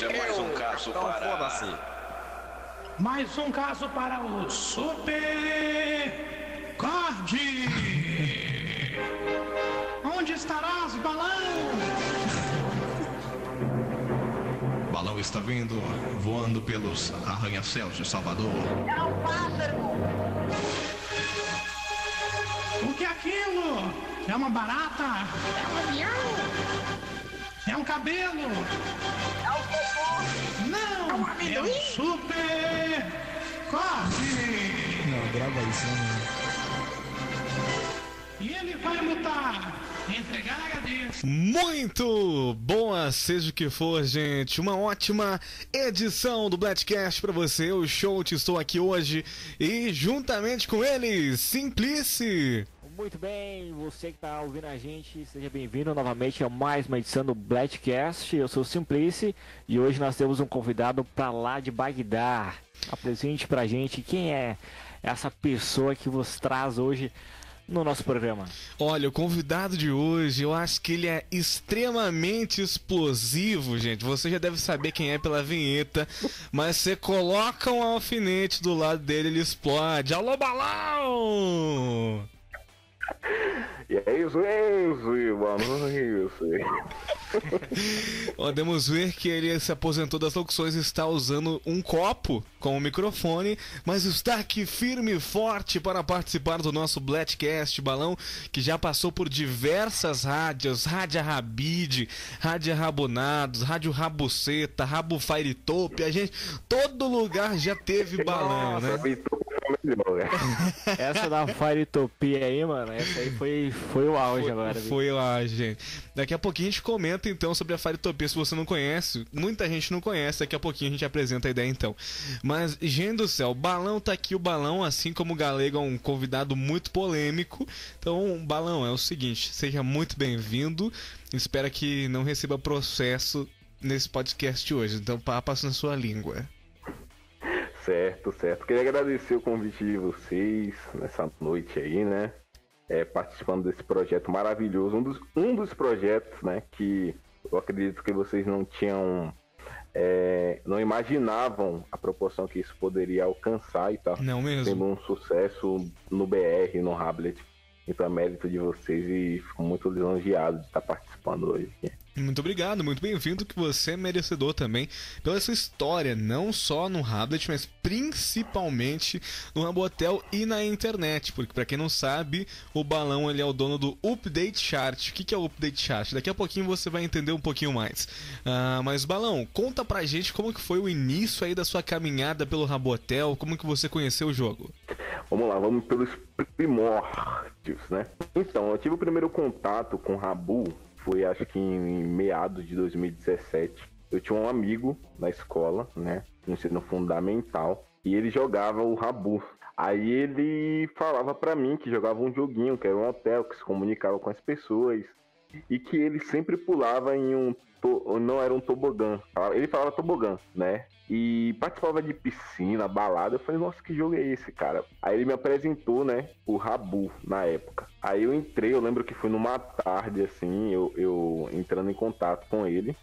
Este é mais um caso então para. foda-se. Mais um caso para o Super Card. Onde estarás, balão? Balão está vindo, voando pelos arranha-céus de Salvador. É um pássaro! O que é aquilo? É uma barata? É um avião! É um cabelo? É um cocô! Não! É um É amendoim? um Super Card. Não, grava isso, né? E ele vai lutar. Entregar HDs. Muito boa, seja o que for, gente. Uma ótima edição do Blackcast pra você. Eu, Shout, estou aqui hoje e juntamente com ele, Simplice. Muito bem, você que está ouvindo a gente, seja bem-vindo novamente a mais uma edição do Blackcast. Eu sou o Simplice e hoje nós temos um convidado para lá de Bagdá. Apresente pra gente quem é essa pessoa que vos traz hoje no nosso programa. Olha, o convidado de hoje, eu acho que ele é extremamente explosivo, gente. Você já deve saber quem é pela vinheta, mas você coloca um alfinete do lado dele, ele explode. Alô, balão! E é isso mesmo, mano. É isso. Podemos ver que ele se aposentou das locuções e está usando um copo como microfone, mas está aqui firme e forte para participar do nosso Blackcast Balão, que já passou por diversas rádios, Rádio Rabide, Rádio Rabonados, Rádio Rabuceta, Rabo Fire Top, a gente, todo lugar já teve balão, Nossa, né? Melhor, né? Essa da Firetopia aí, mano, essa aí foi, foi o auge Foi, agora. viu? foi lá, gente. Daqui a pouquinho a gente comenta então sobre a Faritopia. Se você não conhece, muita gente não conhece. Daqui a pouquinho a gente apresenta a ideia então. Mas, gente do céu, o Balão tá aqui. O Balão, assim como o Galego, é um convidado muito polêmico. Então, Balão, é o seguinte: seja muito bem-vindo. Espero que não receba processo nesse podcast hoje. Então, papas na sua língua. Certo, certo. Queria agradecer o convite de vocês nessa noite aí, né? É, participando desse projeto maravilhoso. Um dos, um dos projetos, né? Que eu acredito que vocês não tinham. é, não imaginavam a proporção que isso poderia alcançar e tal. Não mesmo? Sendo um sucesso no BR, no Hablet. Então é mérito de vocês e fico muito lisonjeado de estar participando hoje. Muito obrigado, muito bem-vindo, que você é merecedor também pela sua história, não só no Hablet, mas principalmente no Rabotel e na internet, porque pra quem não sabe, o Balão ele é o dono do Update Chart. O que, que é o Update Chart? Daqui a pouquinho você vai entender um pouquinho mais. Ah, mas Balão, conta pra gente como que foi o início aí da sua caminhada pelo Rabotel, como que você conheceu o jogo. Vamos lá, vamos pelos primórdios, né? Então, eu tive o primeiro contato com o Rabu, foi acho que em meados de 2017. Eu tinha um amigo na escola, né? No ensino fundamental, e ele jogava o Rabu. Aí ele falava pra mim que jogava um joguinho, que era um hotel, que se comunicava com as pessoas, e que ele sempre pulava em um. To- Não era um tobogã. Ele falava tobogã, né? E participava de piscina, balada. Eu falei, nossa, que jogo é esse, cara? Aí ele me apresentou, né? O Rabu na época. Aí eu entrei, eu lembro que foi numa tarde, assim, eu, eu entrando em contato com ele,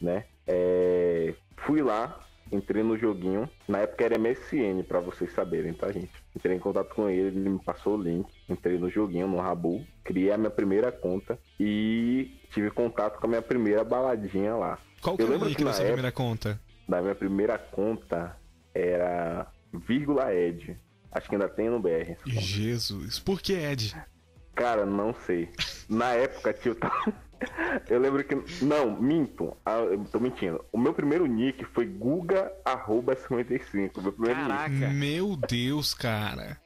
né? É, fui lá, entrei no joguinho. Na época era MSN, pra vocês saberem, tá, gente? Entrei em contato com ele, ele me passou o link. Entrei no joguinho, no Rabu. Criei a minha primeira conta e tive contato com a minha primeira baladinha lá. Qual que Eu o lembro que da sua época- primeira conta? da minha primeira conta era vírgula Ed. Acho que ainda tem no BR. Jesus, por que Ed? Cara, não sei. Na época, tio, tá- eu lembro que. Não, minto. Ah, eu tô mentindo. O meu primeiro nick foi Guga55. Meu primeiro Caraca. Meu Deus, cara. nick.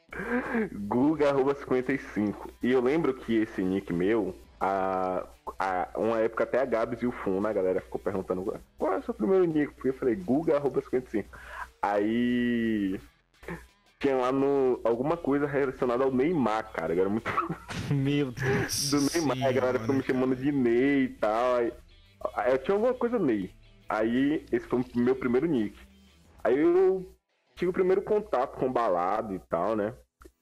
Guga55. E eu lembro que esse nick meu. A, a, uma época até a Gabs e o Fun, a galera ficou perguntando qual é o seu primeiro nick? Porque eu falei Guga55. Aí tinha lá no alguma coisa relacionada ao Neymar, cara. Era muito Meu Deus. do Neymar, a galera ficou me chamando de Ney e tal. Aí, eu tinha alguma coisa Ney. Aí esse foi o meu primeiro nick. Aí eu tive o primeiro contato com balada e tal, né?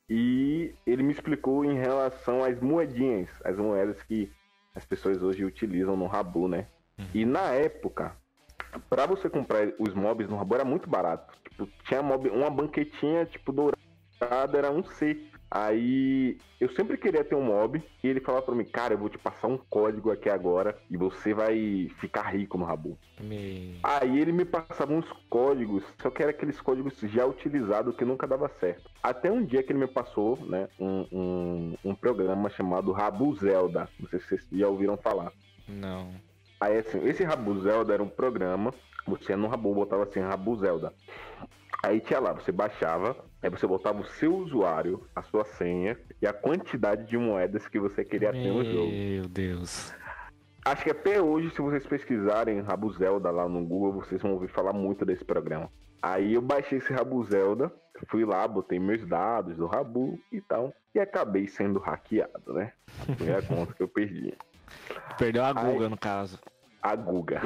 E ele me explicou em relação às moedinhas, as moedas que as pessoas hoje utilizam no Rabu, né? E na época, pra você comprar os mobs no Rabu era muito barato. Tinha mob, uma banquetinha, tipo, dourada, era um C. Aí eu sempre queria ter um mob e ele falava pra mim, cara, eu vou te passar um código aqui agora e você vai ficar rico no Rabu. Me... Aí ele me passava uns códigos, só que era aqueles códigos já utilizados que nunca dava certo. Até um dia que ele me passou, né, um, um, um programa chamado Rabu Zelda. Não sei se vocês já ouviram falar. Não. Aí assim, esse Rabu Zelda era um programa, você no Rabu botava assim, Rabu Zelda. Aí tinha lá, você baixava, aí você botava o seu usuário, a sua senha e a quantidade de moedas que você queria ter no jogo. Meu Deus. Acho que até hoje, se vocês pesquisarem Rabu Zelda lá no Google, vocês vão ouvir falar muito desse programa. Aí eu baixei esse Rabu Zelda, fui lá, botei meus dados do Rabu e tal, e acabei sendo hackeado, né? Foi a conta que eu perdi. Perdeu a. Guga, no caso. A Guga.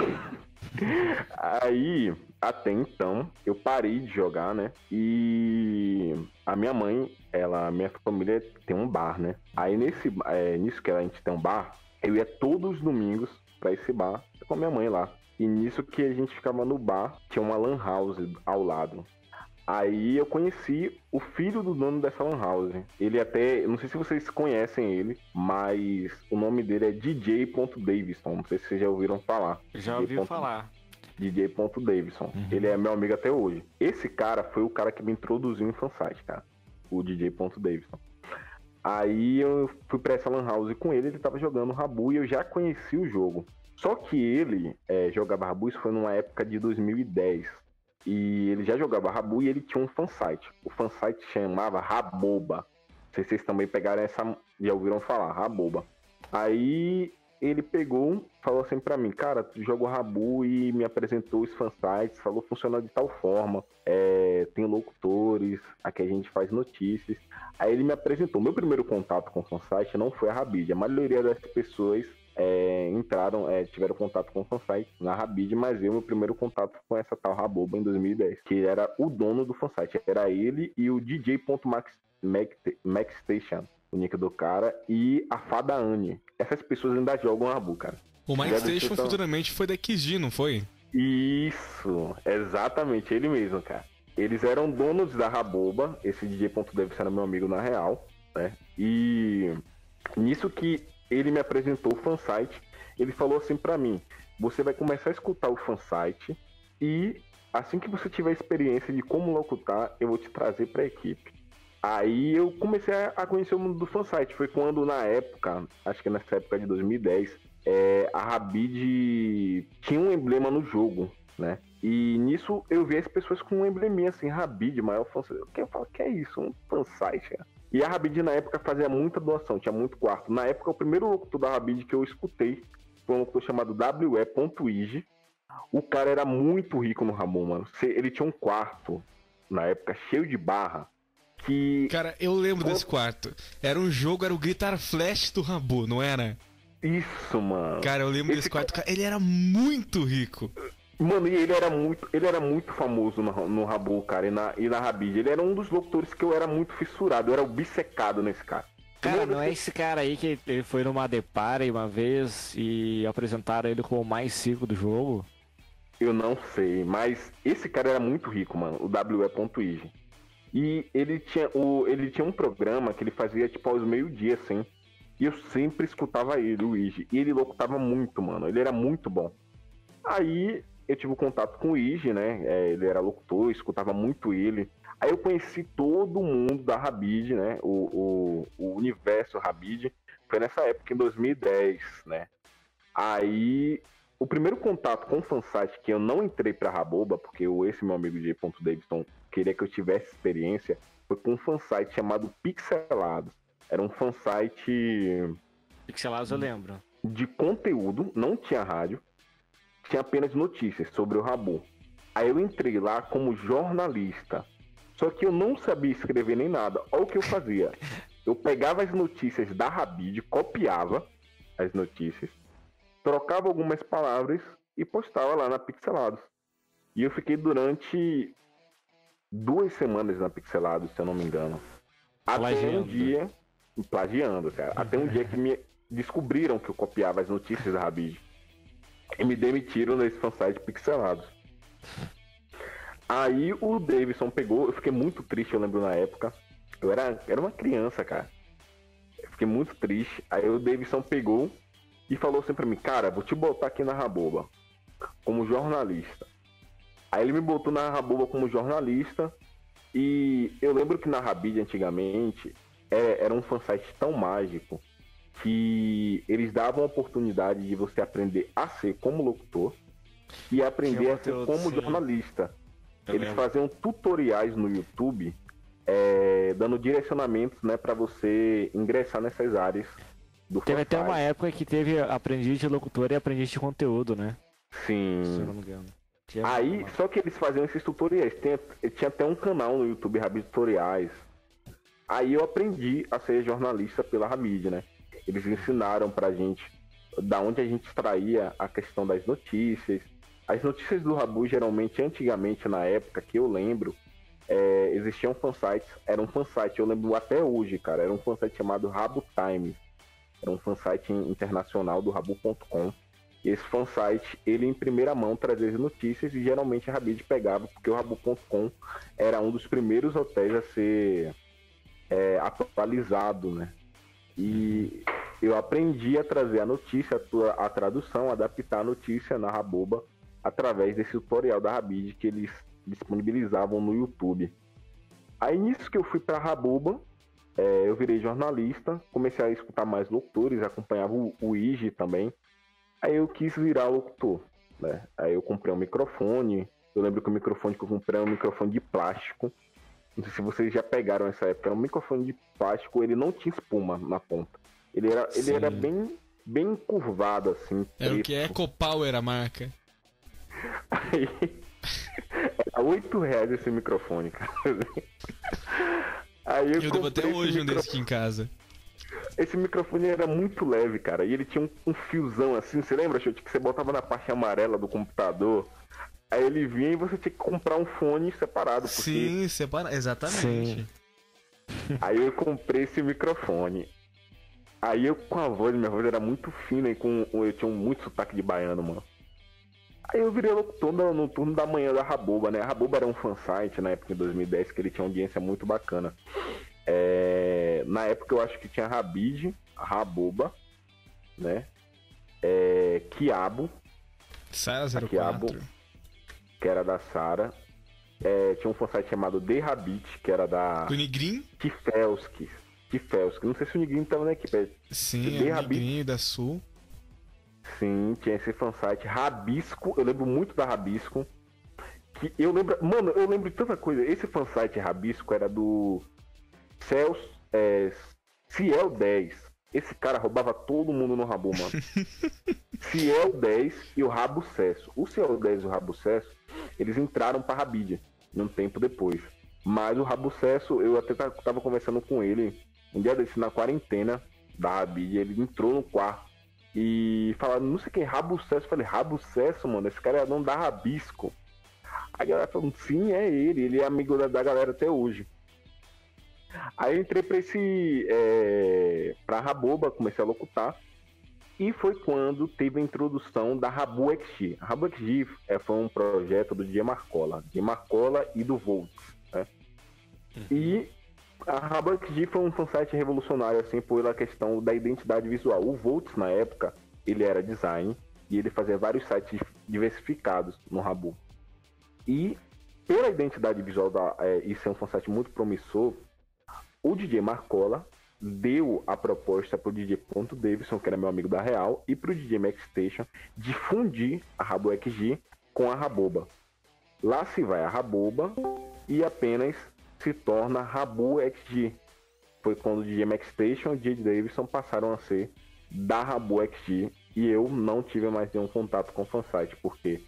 Aí, até então, eu parei de jogar, né? E a minha mãe, ela, minha família tem um bar, né? Aí nesse, é, nisso que a gente tem um bar, eu ia todos os domingos pra esse bar com a minha mãe lá. E nisso que a gente ficava no bar, tinha uma lan house ao lado. Aí eu conheci o filho do dono dessa lan house. Ele até, não sei se vocês conhecem ele, mas o nome dele é DJ.Davidson. Não sei se vocês já ouviram falar. Já ouvi DJ. falar. DJ. Davidson. Ele é meu amigo até hoje. Esse cara foi o cara que me introduziu em fansite, cara. O DJ. Davidson. Aí eu fui pra essa lan house com ele, ele tava jogando Rabu e eu já conheci o jogo. Só que ele é, jogava Rabu, isso foi numa época de 2010. E ele já jogava Rabu e ele tinha um fansite. O fansite chamava Raboba. Não sei se vocês também pegaram essa. Já ouviram falar, Raboba. Aí ele pegou, falou assim pra mim, cara, tu jogou Rabu e me apresentou os fansites, falou funciona de tal forma, é, tem locutores, aqui a gente faz notícias. Aí ele me apresentou. Meu primeiro contato com o fansite não foi a Rabid. A maioria das pessoas é, entraram, é, tiveram contato com o fansite na Rabid, mas eu, meu primeiro contato com essa tal Raboba em 2010, que era o dono do fansite. Era ele e o DJ.maxstation, o nick do cara, e a Fada Anne. Essas pessoas ainda jogam Rabu, cara. O deixa eu falar. futuramente foi da XG, não foi? Isso, exatamente, ele mesmo, cara. Eles eram donos da Raboba, esse DJ.Davis era meu amigo na real, né? E nisso que ele me apresentou o fansite, ele falou assim pra mim: você vai começar a escutar o fansite e assim que você tiver experiência de como locutar, eu vou te trazer pra equipe. Aí eu comecei a- a conhecer o mundo do fansite. Foi quando, na época, acho que nessa época de 2010, é, a Rabid tinha um emblema no jogo, né? E nisso eu vi as pessoas com um embleminha assim, Rabid, maior fansite. Eu falo, que é isso? Um fansite, cara. E a Rabid na época fazia muita doação, tinha muito quarto. Na época, o primeiro locutor da Rabid que eu escutei foi um locutor chamado WE.ig. O cara era muito rico no Ramon, mano. Ele tinha um quarto, na época, cheio de barra. Que Cara, eu lembro desse quarto. Era um jogo, era o Guitar Flash do Rabu, não era? isso, mano. Cara, eu lembro Esse desse quarto. Cara, ele era muito rico. Mano, e ele era muito, ele era muito famoso no, no Rabu, cara, e na, e na Rabid. Ele era um dos locutores que eu era muito fissurado, eu era obcecado nesse cara. Cara, não é esse cara aí que ele foi numa Depare uma vez e apresentaram ele como o mais cinco do jogo? Eu não sei, mas esse cara era muito rico, mano, o WE.ig. E ele tinha, o, ele tinha um programa que ele fazia tipo aos meio-dia, assim. E eu sempre escutava ele, o Ige. E ele locutava muito, mano. Ele era muito bom. Aí eu tive contato com o Ige, né? É, ele era locutor, eu escutava muito ele. Aí eu conheci todo mundo da Rabid, né? O, o, o universo Rabid. Foi nessa época, em 2010, né? Aí o primeiro contato com o fansite que eu não entrei pra Raboba, porque o, esse meu amigo J. Davidson queria que eu tivesse experiência, foi com um fansite chamado Pixelados. Era um fansite Pixelados eu lembro. de conteúdo, não tinha rádio, tinha apenas notícias sobre o Rabu. Aí eu entrei lá como jornalista. Só que eu não sabia escrever nem nada. Olha o que eu fazia. Eu pegava as notícias da Rabid, copiava as notícias, trocava algumas palavras e postava lá na Pixelados. E eu fiquei durante duas semanas na Pixelados, se eu não me engano. Até um Plagiando. dia. Plagiando, cara. Até um dia que me descobriram que eu copiava as notícias da Rabid. E me demitiram nesse fansite pixelados. Aí o Davidson pegou, eu fiquei muito triste, eu lembro na época. Eu era, era uma criança, cara. Eu fiquei muito triste. Aí o Davidson pegou e falou assim pra mim, cara, vou te botar aqui na Raboba como jornalista. Aí ele me botou na Raboba como jornalista. E eu lembro que na Rabid antigamente é, era um fansite tão mágico que eles davam a oportunidade de você aprender a ser como locutor e aprender a ser como sim. jornalista. Eu Eles lembro. faziam tutoriais no YouTube é, dando direcionamentos né, para você ingressar nessas áreas do Teve até uma época que teve aprendiz de locutor e aprendiz de conteúdo, né? Sim. Se eu não me engano. Tinha Aí, uma- só que eles faziam esses tutoriais. Tinha, tinha até um canal no YouTube, Rabid Tutoriais. Aí eu aprendi a ser jornalista pela Rabid, né? Eles ensinaram pra gente da onde a gente extraía a questão das notícias. As notícias do Rabu, geralmente, antigamente, na época que eu lembro, é, existiam fansites. Era um fansite, eu lembro até hoje, cara. Era um fansite chamado Rabo Times. Era um fansite internacional do Rabu.com. E esse fansite, ele em primeira mão trazia as notícias e geralmente a Rabid pegava, porque o Rabu.com era um dos primeiros hotéis a ser é, atualizado, né? E eu aprendi a trazer a notícia, a, tradução, adaptar a notícia na Raboba através desse tutorial da Rabid que eles disponibilizavam no YouTube. Aí nisso que eu fui para Raboba, é, eu virei jornalista, comecei a escutar mais locutores, acompanhava o, o IG também. Aí eu quis virar locutor, né? Aí eu comprei um microfone. Eu lembro que o microfone que eu comprei era um microfone de plástico. Não sei se vocês já pegaram essa época. Era um microfone de plástico, ele não tinha espuma na ponta. Ele era, ele era bem, bem curvado, assim. Era o preto. que? EcoPower a marca. Aí, era 8 reais esse microfone, cara. Aí eu, Eu devo até hoje um desse aqui em casa. Esse microfone era muito leve, cara. E ele tinha um, um fiozão assim. Você lembra, Chute, que você botava na parte amarela do computador? Aí ele vinha e você tinha que comprar um fone separado. Porque... Sim, separa. Exatamente. Sim. Aí eu comprei esse microfone. Aí eu com a voz, minha voz era muito fina e com eu tinha um muito sotaque de baiano, mano. Aí eu virei locutor no, no turno da manhã da Raboba, né? A Raboba era um fansite na época de 2010 que ele tinha uma audiência muito bacana. É, na época eu acho que tinha Rabid, Raboba, né? É, Quiabo, Sara Aqui, a 04. Que era da Sara. É, tinha um fansite chamado The Rabbit, que era da Do Nigrin? Tifelski. Tifelski. Não sei se o Niguinho tava na equipe. Sim, Bem é o Rabi- Nigrinho da Sul. Sim, tinha esse fansite. Rabisco, eu lembro muito da Rabisco. Que eu lembro. Mano, eu lembro de tanta coisa. Esse fansite Rabisco era do Cels, é, Ciel 10. Esse cara roubava todo mundo no Rabu, mano. Ciel 10 e o Rabo Cesso. O Ciel 10 e o Rabo Cesso, eles entraram pra Rabid um tempo depois. Mas o Rabo Cesso, eu até ta- tava conversando com ele um dia desse na quarentena da Rabid. Ele entrou no quarto e falaram, não sei quem, Rabo Cesso. Eu falei, Rabo Cesso, mano, esse cara é dono da Rabisco. A galera falou, sim, é ele, ele é amigo da, da galera até hoje. Aí eu entrei pra esse. É, pra Raboba, comecei a locutar. E foi quando teve a introdução da Rabu XG. A Rabu XG é, foi um projeto do DJ Marcola. Marcola e do Volts. Né? E a Rabu XG foi um fansite revolucionário, assim, pela questão da identidade visual. O Volts, na época, ele era design e ele fazia vários sites diversificados no Rabu. E pela identidade visual da, é, e ser um fansite muito promissor, o DJ Marcola deu a proposta pro DJ Ponto Davidson, que era meu amigo da Real, e pro DJ Max Station de fundir a Rabo XG com a Raboba. Lá se vai a Raboba e apenas se torna Rabu XG. Foi quando o DJ Max Station e o DJ Davidson passaram a ser da Rabu XG e eu não tive mais nenhum contato com o fansite, porque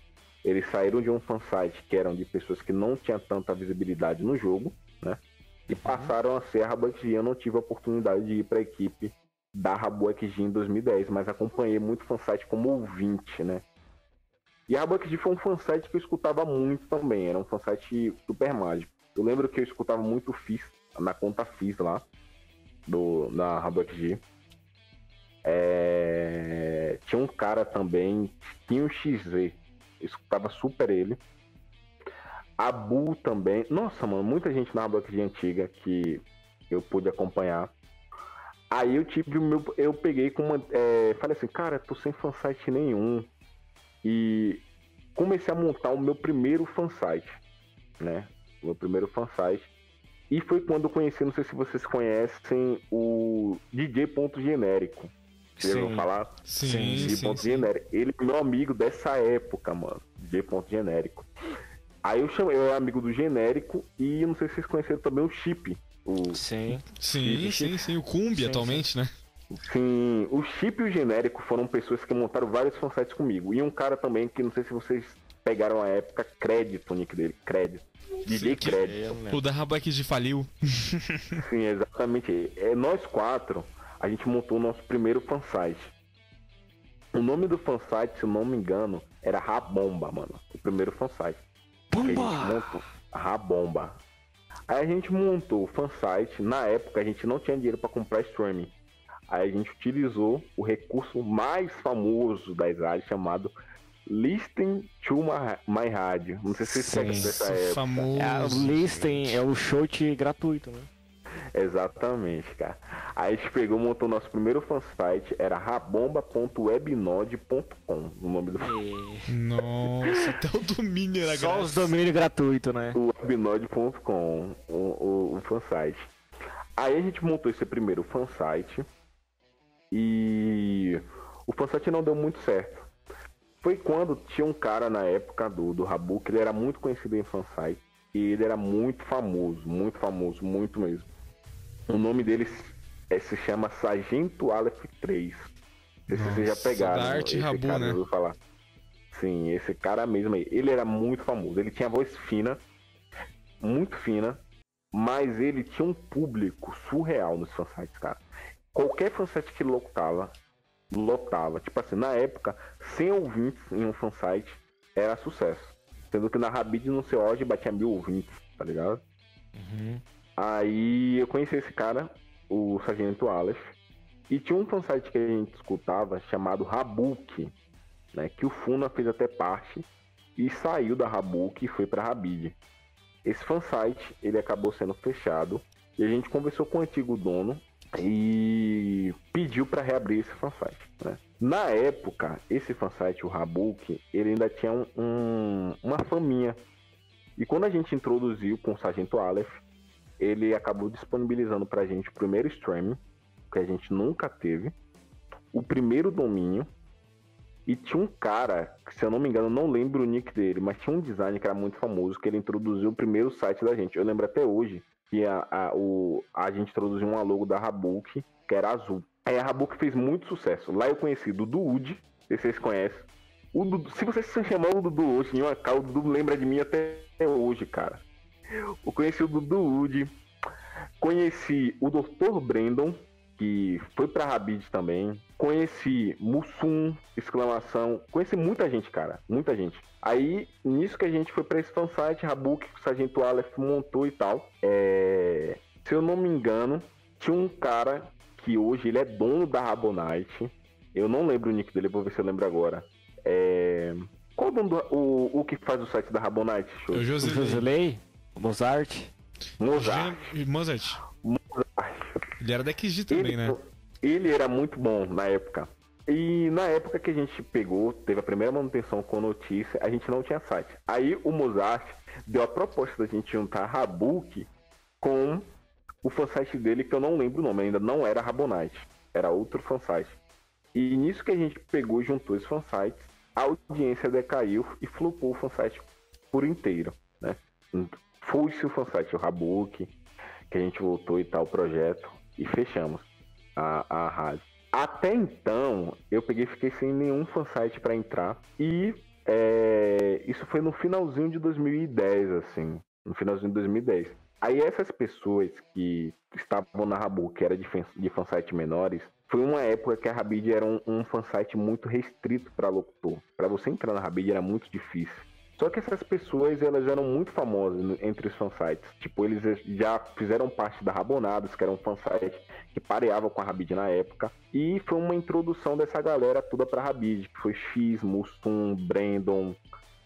eles saíram de um fansite que eram de pessoas que não tinham tanta visibilidade no jogo, né? E passaram a ser a Rabu XG. Eu não tive a oportunidade de ir para a equipe da Rabu XG em 2010, mas acompanhei muito fansite como ouvinte, né? E a Rabu XG foi um fansite que eu escutava muito também. Era um fansite super mágico. Eu lembro que eu escutava muito Fizz, na conta Fizz lá, do, na Rabu XG. É, Tinha um cara também, tinha um XZ. Eu escutava super ele. A Bull também. Nossa, mano, muita gente na Block antiga que eu pude acompanhar. Aí eu tive o meu. Eu peguei com uma. é, falei assim, cara, tô sem fansite nenhum. E comecei a montar o meu primeiro fansite, né? O meu primeiro fansite. E foi quando eu conheci, não sei se vocês conhecem, o DJ Ponto Genérico. Vocês Sim. falar? Sim, DJ sim, Ponto sim. Genérico. Ele é meu amigo dessa época, mano. DJ Ponto Genérico. Aí eu chamei, eu era amigo do Genérico e não sei se vocês conheceram também o Chip. O, Sim. Sim, sim, sim. O Kumbi Sim, atualmente, né? sim, o Chip e o Genérico foram pessoas que montaram vários fansites comigo. E um cara também que não sei se vocês pegaram a época, Crédito, o nick dele, Crédito. DJ que- Crédito. O da Rabaque de faliu. Sim, exatamente. É, nós quatro, a gente montou o nosso primeiro fansite. O nome do fansite, se eu não me engano, era Rabomba, mano. O primeiro fansite. Que a gente montou. Rabomba. Aí a gente montou o fansite. Na época a gente não tinha dinheiro pra comprar streaming. Aí a gente utilizou o recurso mais famoso das áreas chamado Listen to My, my Radio. Não sei se vocês pegam dessa época. Famoso. É, o Listen é o short gratuito, né? Exatamente, cara. Aí a gente pegou, montou nosso primeiro fansite, era rabomba.webnode.com, o nome do Nossa, até o domínio era Só os domínios gratuitos, né? webnode.com, o, o, o fansite. Aí a gente montou esse primeiro fansite e o fansite não deu muito certo. Foi quando tinha um cara na época do, do Rabu, que ele era muito conhecido em fansite e ele era muito famoso, muito famoso, muito mesmo. O nome dele é- se chama Sargento Aleph 3. Não sei se vocês já pegaram. da arte esse Rabu, cara, né? eu vou falar. Sim, esse cara mesmo aí. Ele era muito famoso. Ele tinha voz fina, muito fina, mas ele tinha um público surreal nos fansites, cara. Qualquer fansite que lotava, lotava. Tipo assim, na época, 100 ouvintes em um fansite era sucesso. Sendo que na Rabid no seu auge batia mil ouvintes, tá ligado? Uhum. Aí eu conheci esse cara, o Sargento Aleph, e tinha um fansite que a gente escutava chamado Rabuki, né? Que o Funa fez até parte e saiu da Rabuki e foi pra Rabid. Esse fansite, ele acabou sendo fechado e a gente conversou com o antigo dono e pediu para reabrir esse fansite, né? Na época, esse fansite, o Rabuki, ele ainda tinha um- um- uma faminha. E quando a gente introduziu com o Sargento Aleph, ele acabou disponibilizando pra gente o primeiro streaming, que a gente nunca teve, o primeiro domínio, e tinha um cara, que se eu não me engano, não lembro o nick dele, mas tinha um design que era muito famoso, que ele introduziu o primeiro site da gente. Eu lembro até hoje que a, a, o, a gente introduziu uma logo da Rabook, que era azul. Aí a Rabook fez muito sucesso. Lá eu conheci Dudu Wood, se vocês conhecem. O Dudu, se vocês se chamar o Dudu hoje em uma o Dudu lembra de mim até hoje, cara. Eu conheci o Dudu Wood, conheci o Dr. Brandon, que foi pra Rabid também. Conheci Mussum, exclamação. Conheci muita gente, cara. Muita gente. Aí, nisso que a gente foi pra esse fansite, Rabuk, que o Sargento Aleph montou e tal. É... Se eu não me engano, tinha um cara que hoje ele é dono da Rabonite. Eu não lembro o nick dele, vou ver se eu lembro agora. É... Qual o dono do... o, o que faz o site da Rabonite? O O Josilei. Mozart. Mozart. Mozart. Mozart. Ele era da XG também, ele, né? ele era muito bom na época. E na época que a gente pegou, teve a primeira manutenção com notícia, a gente não tinha site. Aí o Mozart deu a proposta da gente juntar a Rabuki com o fansite dele, que eu não lembro o nome, ainda não era Rabonite, era outro fansite. E nisso que a gente pegou e juntou esses fansites, a audiência decaiu e flopou o fansite por inteiro, né? Foi-se o fansite, o Rabuki, que a gente voltou e tal, o projeto, e fechamos a, a rádio. Até então, eu peguei fiquei sem nenhum fansite para entrar. E é, isso foi no finalzinho de 2010, assim. No finalzinho de 2010. Aí essas pessoas que estavam na Rabu, que era de, de fansite menores, foi uma época que a Rabid era um, um fansite muito restrito para locutor. Para você entrar na Rabid era muito difícil. Só que essas pessoas, elas eram muito famosas entre os fansites. Tipo, eles já fizeram parte da Rabonados, que era um fansite que pareava com a Rabid na época. E foi uma introdução dessa galera toda pra Rabid, que foi X, Mustum, Brandon,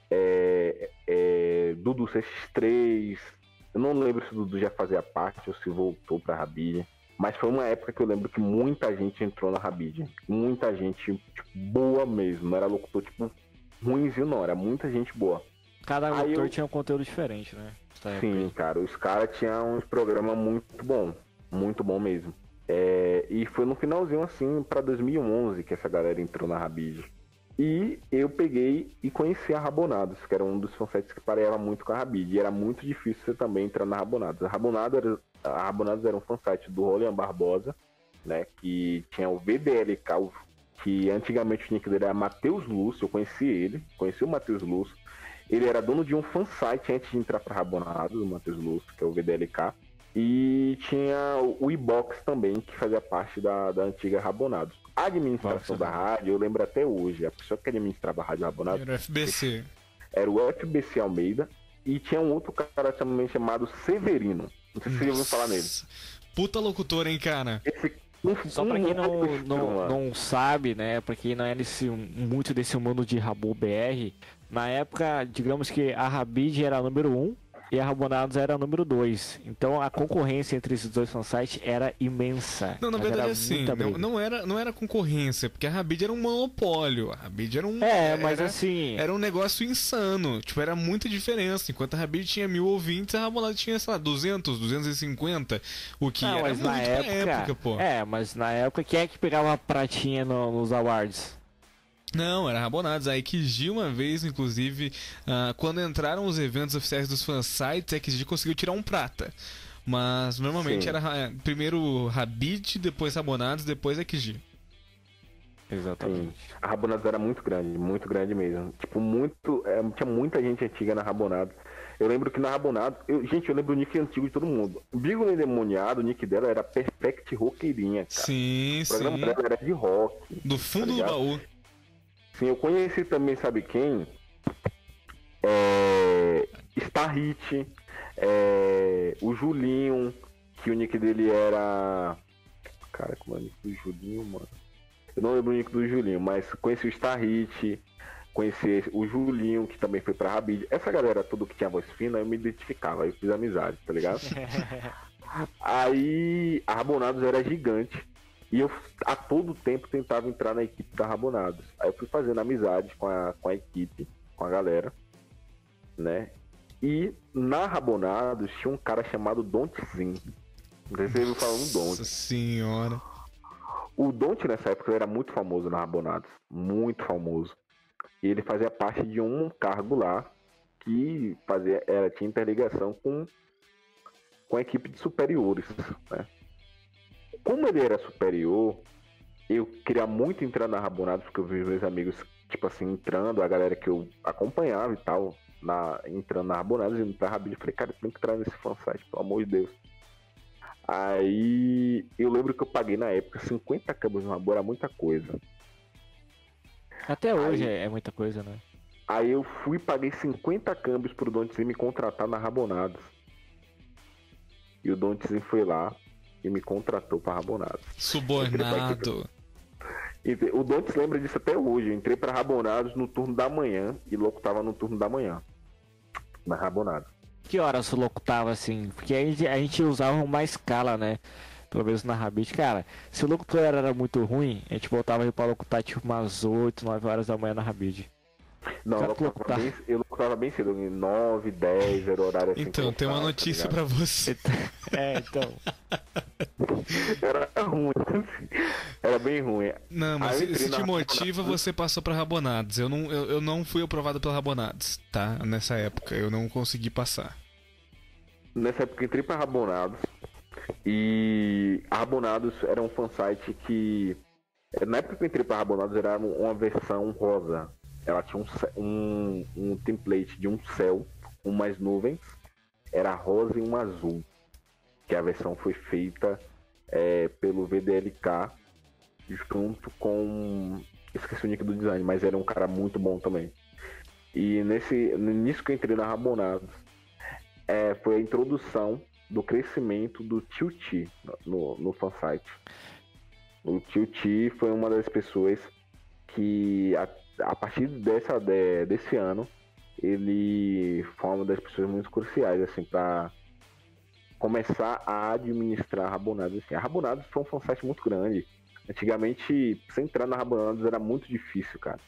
é, é, Dudu CX3. Eu não lembro se o Dudu já fazia parte ou se voltou pra Rabid. Mas foi uma época que eu lembro que muita gente entrou na Rabid. Muita gente tipo, boa mesmo. Era locutor, tipo, ruimzinho não. Era muita gente boa. Cada Aí autor eu- tinha um conteúdo diferente, né? Sim, cara, os caras tinham uns programas muito bom, muito bom mesmo. É, e foi no finalzinho assim pra 2011 que essa galera entrou na Rabid. E eu peguei e conheci a Rabonados, que era um dos fansites que pareava muito com a Rabid. E era muito difícil você também entrar na Rabonados. A Rabonados era, a Rabonados era um fansite do Rolian Barbosa, né? Que tinha o VDLK, o- que antigamente o nick dele era Matheus Lúcio. Eu conheci ele, conheci o Matheus Lúcio. Ele era dono de um fansite antes de entrar pra Rabonados, o Matheus Lúcio, que é o VDLK. E tinha o iBox também, que fazia parte da, da antiga Rabonados. A administração da rádio, eu lembro até hoje, a pessoa que administrava a rádio Rabonados Era o FBC. era o FBC Almeida. E tinha um outro cara também chamado Severino. Não sei se você ouviu falar nele. Puta locutor, hein, cara? Esse, Só pra um quem não, não, não sabe, né? Pra quem não é desse, muito desse mundo de Rabu BR, na época, digamos que a Rabid era a número 1 e a Rabonados era a número 2. Então a concorrência entre esses dois fansites era imensa. Não, na Mas verdade era assim, não, não era, não era concorrência, porque a Rabid era um monopólio. A Rabid era um. É, mas era- assim. Era um negócio insano. Tipo, era muita diferença. Enquanto a Rabid tinha mil ouvintes, a Rabolada tinha, sei lá, 200, 250. O que Não, era mas muito na época, época, pô. É, mas na época, quem é que pegava a pratinha no- nos awards? Não, era Rabonados. A XG uma vez, inclusive, ah, quando entraram os eventos oficiais dos fansites, a XG conseguiu tirar um prata. Mas normalmente Sim. era ah, primeiro Rabid, depois Rabonados, depois XG. Exatamente. A Rabonados era muito grande, muito grande mesmo. Tipo, muito. é, tinha muita gente antiga na Rabonados. Eu lembro que na Rabonados. Eu, gente, eu lembro o nick antigo de todo mundo. Bígula Endemoniado, o nick dela era Perfect Roqueirinha, cara. Sim, O programa sim. dela era de rock. Do fundo do ligado? baú. Sim, eu conheci também, sabe quem? É. Star Hit, é, o Julinho, que o nick dele era. Cara, como é o nick do Julinho, mano? Eu não lembro o nick do Julinho, mas conheci o Star Hit, conheci o Julinho, que também foi pra Rabid. Essa galera toda que tinha voz fina, eu me identificava, eu fiz amizade, tá ligado? Aí a Rabonados era gigante. E eu a todo tempo tentava entrar na equipe da Rabonados. Aí eu fui fazendo amizade com a, com a equipe, com a galera, né? E na Rabonados tinha um cara chamado Dontzin. Não sei se você ouviu falar no Don't. Nossa senhora. O Don't nessa época era muito famoso na Rabonados. Muito famoso. E ele fazia parte de um cargo lá que fazia, era, tinha interligação com, com a equipe de superiores. Né? Como ele era superior, eu queria muito entrar na Rabonados, porque eu vi meus amigos, tipo assim, entrando, a galera que eu acompanhava e tal, na, entrando na Rabonados e indo pra Rabid. Eu falei, cara, tem que entrar nesse fansite, pelo amor de Deus. Aí eu lembro que eu paguei na época 50 câmbios no Rabo, era muita coisa. Até hoje Aí- é, é muita coisa, né? Aí eu fui e paguei 50 câmbios pro Dontzin me contratar na Rabonados. E o Dontzin foi lá e me contratou pra Rabonados. Subornado. O Dontes lembra disso até hoje. Eu entrei pra Rabonados no turno da manhã e louco tava no turno da manhã. Na Rabonados. Que horas o louco tava assim? Porque a gente, a gente usava uma escala, né? Pelo menos na Rabit. Cara, se o locutor era muito ruim, a gente voltava aí pra locutar tipo umas 8, 9 horas da manhã na Rabid. Não, eu locutava, tá. bem, eu locutava bem cedo, 9, 10, era o horário assim. Então, tem uma locutava, notícia tá pra você. É, então. Era ruim. Era bem ruim. Não, mas se, se te motiva, Rabonados. você passou pra Rabonados. Eu não, eu, eu não fui aprovado pela Rabonados, tá? Nessa época, eu não consegui passar. Nessa época eu entrei pra Rabonados. E a Rabonados era um fansite que. Na época que eu entrei pra Rabonados era uma versão rosa. Ela tinha um, um, um template de um céu com umas nuvens. Era rosa e um azul. Que a versão foi feita é, pelo VDLK junto com. Esqueci o nick do design, mas era um cara muito bom também. E nesse, nisso que eu entrei na Rabonados, é, foi a introdução do crescimento do Tio Ti no, no fansite. O Tio Ti foi uma das pessoas que, a partir dessa, de- desse ano, ele foi uma das pessoas muito cruciais, assim, para começar a administrar Rabonados. Assim. A Rabonados foi um fansite muito grande. Antigamente, você entrar na Rabonados era muito difícil, cara.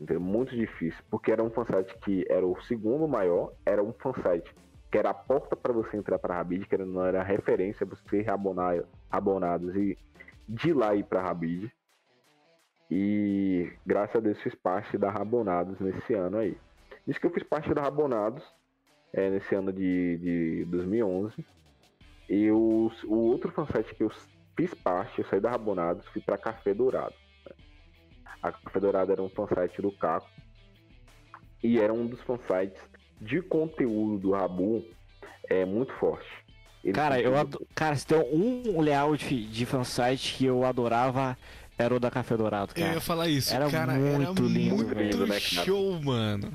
Entendeu? Muito difícil, porque era um fansite que era o segundo maior, era um fansite que era a porta para você entrar para Rabid, que era, não era referência você abonar abonados e de lá ir para Rabid. E graças a Deus fiz parte da Rabonados nesse ano aí. Isso que eu fiz parte da Rabonados é, nesse ano de, de 2011. E o, o outro fansite que eu fiz parte, eu saí da Rabonados, fui para Café Dourado. A Café Dourado era um fansite do Caco. E era um dos fansites de conteúdo do Rabu é muito forte. Ele Cara, eu tinha- ado... Cara, se tem um layout de fansite que eu adorava, era o da Café Dourado, Eu ia cara. falar isso, Era cara, muito era lindo, muito lindo, né, cara? show, mano.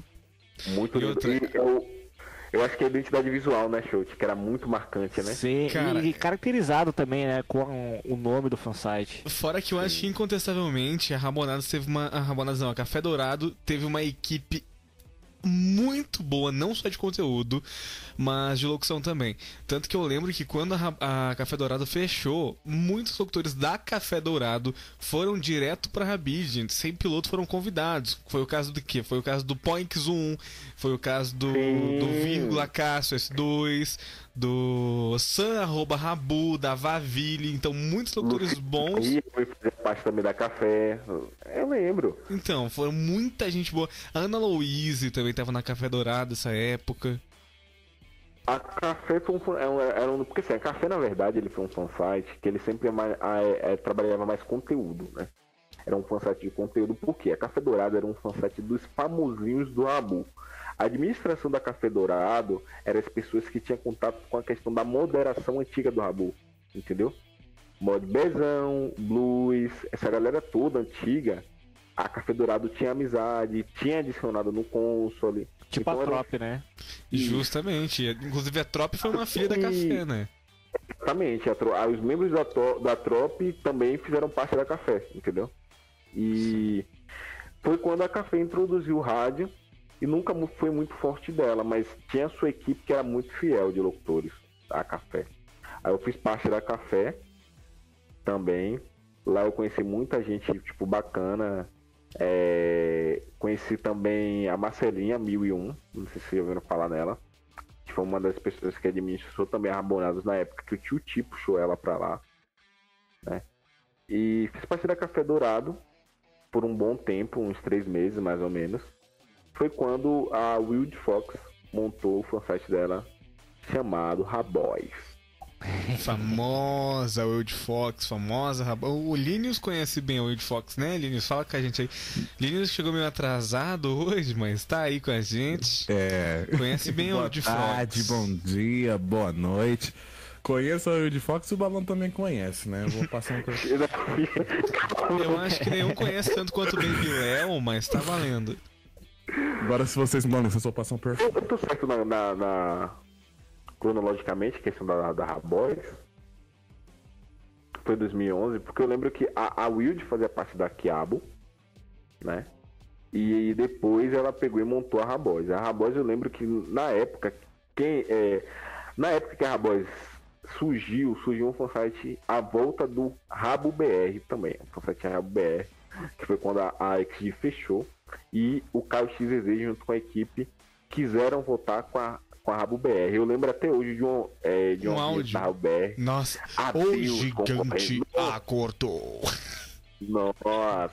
Muito E lindo. outra- E eu, eu acho que a identidade visual, né, Shout, que era muito marcante, né? Sim, Cara, e caracterizado também, né, com o nome do fansite. Fora que eu acho que incontestavelmente a Rabonados teve uma. A Rabonados não, a Café Dourado teve uma equipe muito boa, não só de conteúdo, mas de locução também. Tanto que eu lembro que quando a, a Café Dourado fechou, muitos locutores da Café Dourado foram direto pra Rabid, sem piloto foram convidados. Foi o caso do quê? Foi o caso do Poinx 1, foi o caso do, do Vírgula Cássio S2, do San arroba Rabu, da Vaville, então muitos locutores bons. E foi fazer parte também da café. Eu lembro. Então, foram muita gente boa. A Ana Louise também tava na Café Dourado essa época. A café foi um, é um- era um. Porque assim, a café, na verdade, ele foi um fansite que ele sempre é mais- é, trabalhava mais conteúdo, né? Era um fansite de conteúdo, porque a Café Dourado era um fansite dos famosinhos do Rabu. A administração da Café Dourado era as pessoas que tinham contato com a questão da moderação antiga do Rabu, entendeu? Mod Bezão, Blues, essa galera toda antiga, a Café Dourado tinha amizade, tinha adicionado no console. Tipo Então a era Trop, né? Isso. Justamente. Inclusive a Trop foi uma filha da Café, né? Exatamente. A tro- ah, os membros da, to- da Trop também fizeram parte da Café, entendeu? E foi quando a Café introduziu o rádio e nunca foi muito forte dela, mas tinha a sua equipe que era muito fiel de locutores da Café. Aí eu fiz parte da Café também. Lá eu conheci muita gente, tipo, bacana. É, Conheci também a Marcelinha 1001, não sei se vocês ouviram falar nela que foi uma das pessoas que administrou também a Rabonados na época que o tio Ti puxou ela pra lá, né? E fiz parte da Café Dourado por um bom tempo, uns três meses mais ou menos. Foi quando a Wild Fox montou o fansite dela chamado Raboys. Famosa Wild Fox, famosa Rabo- O Linus conhece bem a Wild Fox, né, Linus? Fala com a gente aí. Linus chegou meio atrasado hoje, mas tá aí com a gente. É. Conhece bem a Boa Wild tarde, Fox. bom dia, boa noite. Conheço a Wild Fox e o Balão também conhece, né? Eu vou passar um Eu acho que nenhum conhece tanto quanto o Baby Léo, mas tá valendo. Agora, se vocês mandam, vocês só passam por. Eu, eu tô certo na, na- na- cronologicamente, questão da, da Raboys. Foi 2011, porque eu lembro que a, a Wild fazia parte da Kiabo, né? E depois ela pegou e montou a Raboys. A Raboys eu lembro que na época, quem é, na época que a Raboys surgiu, surgiu um fansite à volta do Rabo BR também, um fansite Rabo BR, que foi quando a, a XG fechou e o Caio XZ junto com a equipe quiseram votar com a, com a Rabo BR. Eu lembro até hoje de um, é, de Um um, áudio. da Rabo BR. Nossa, Adeus, o gigante acordou. Nossa,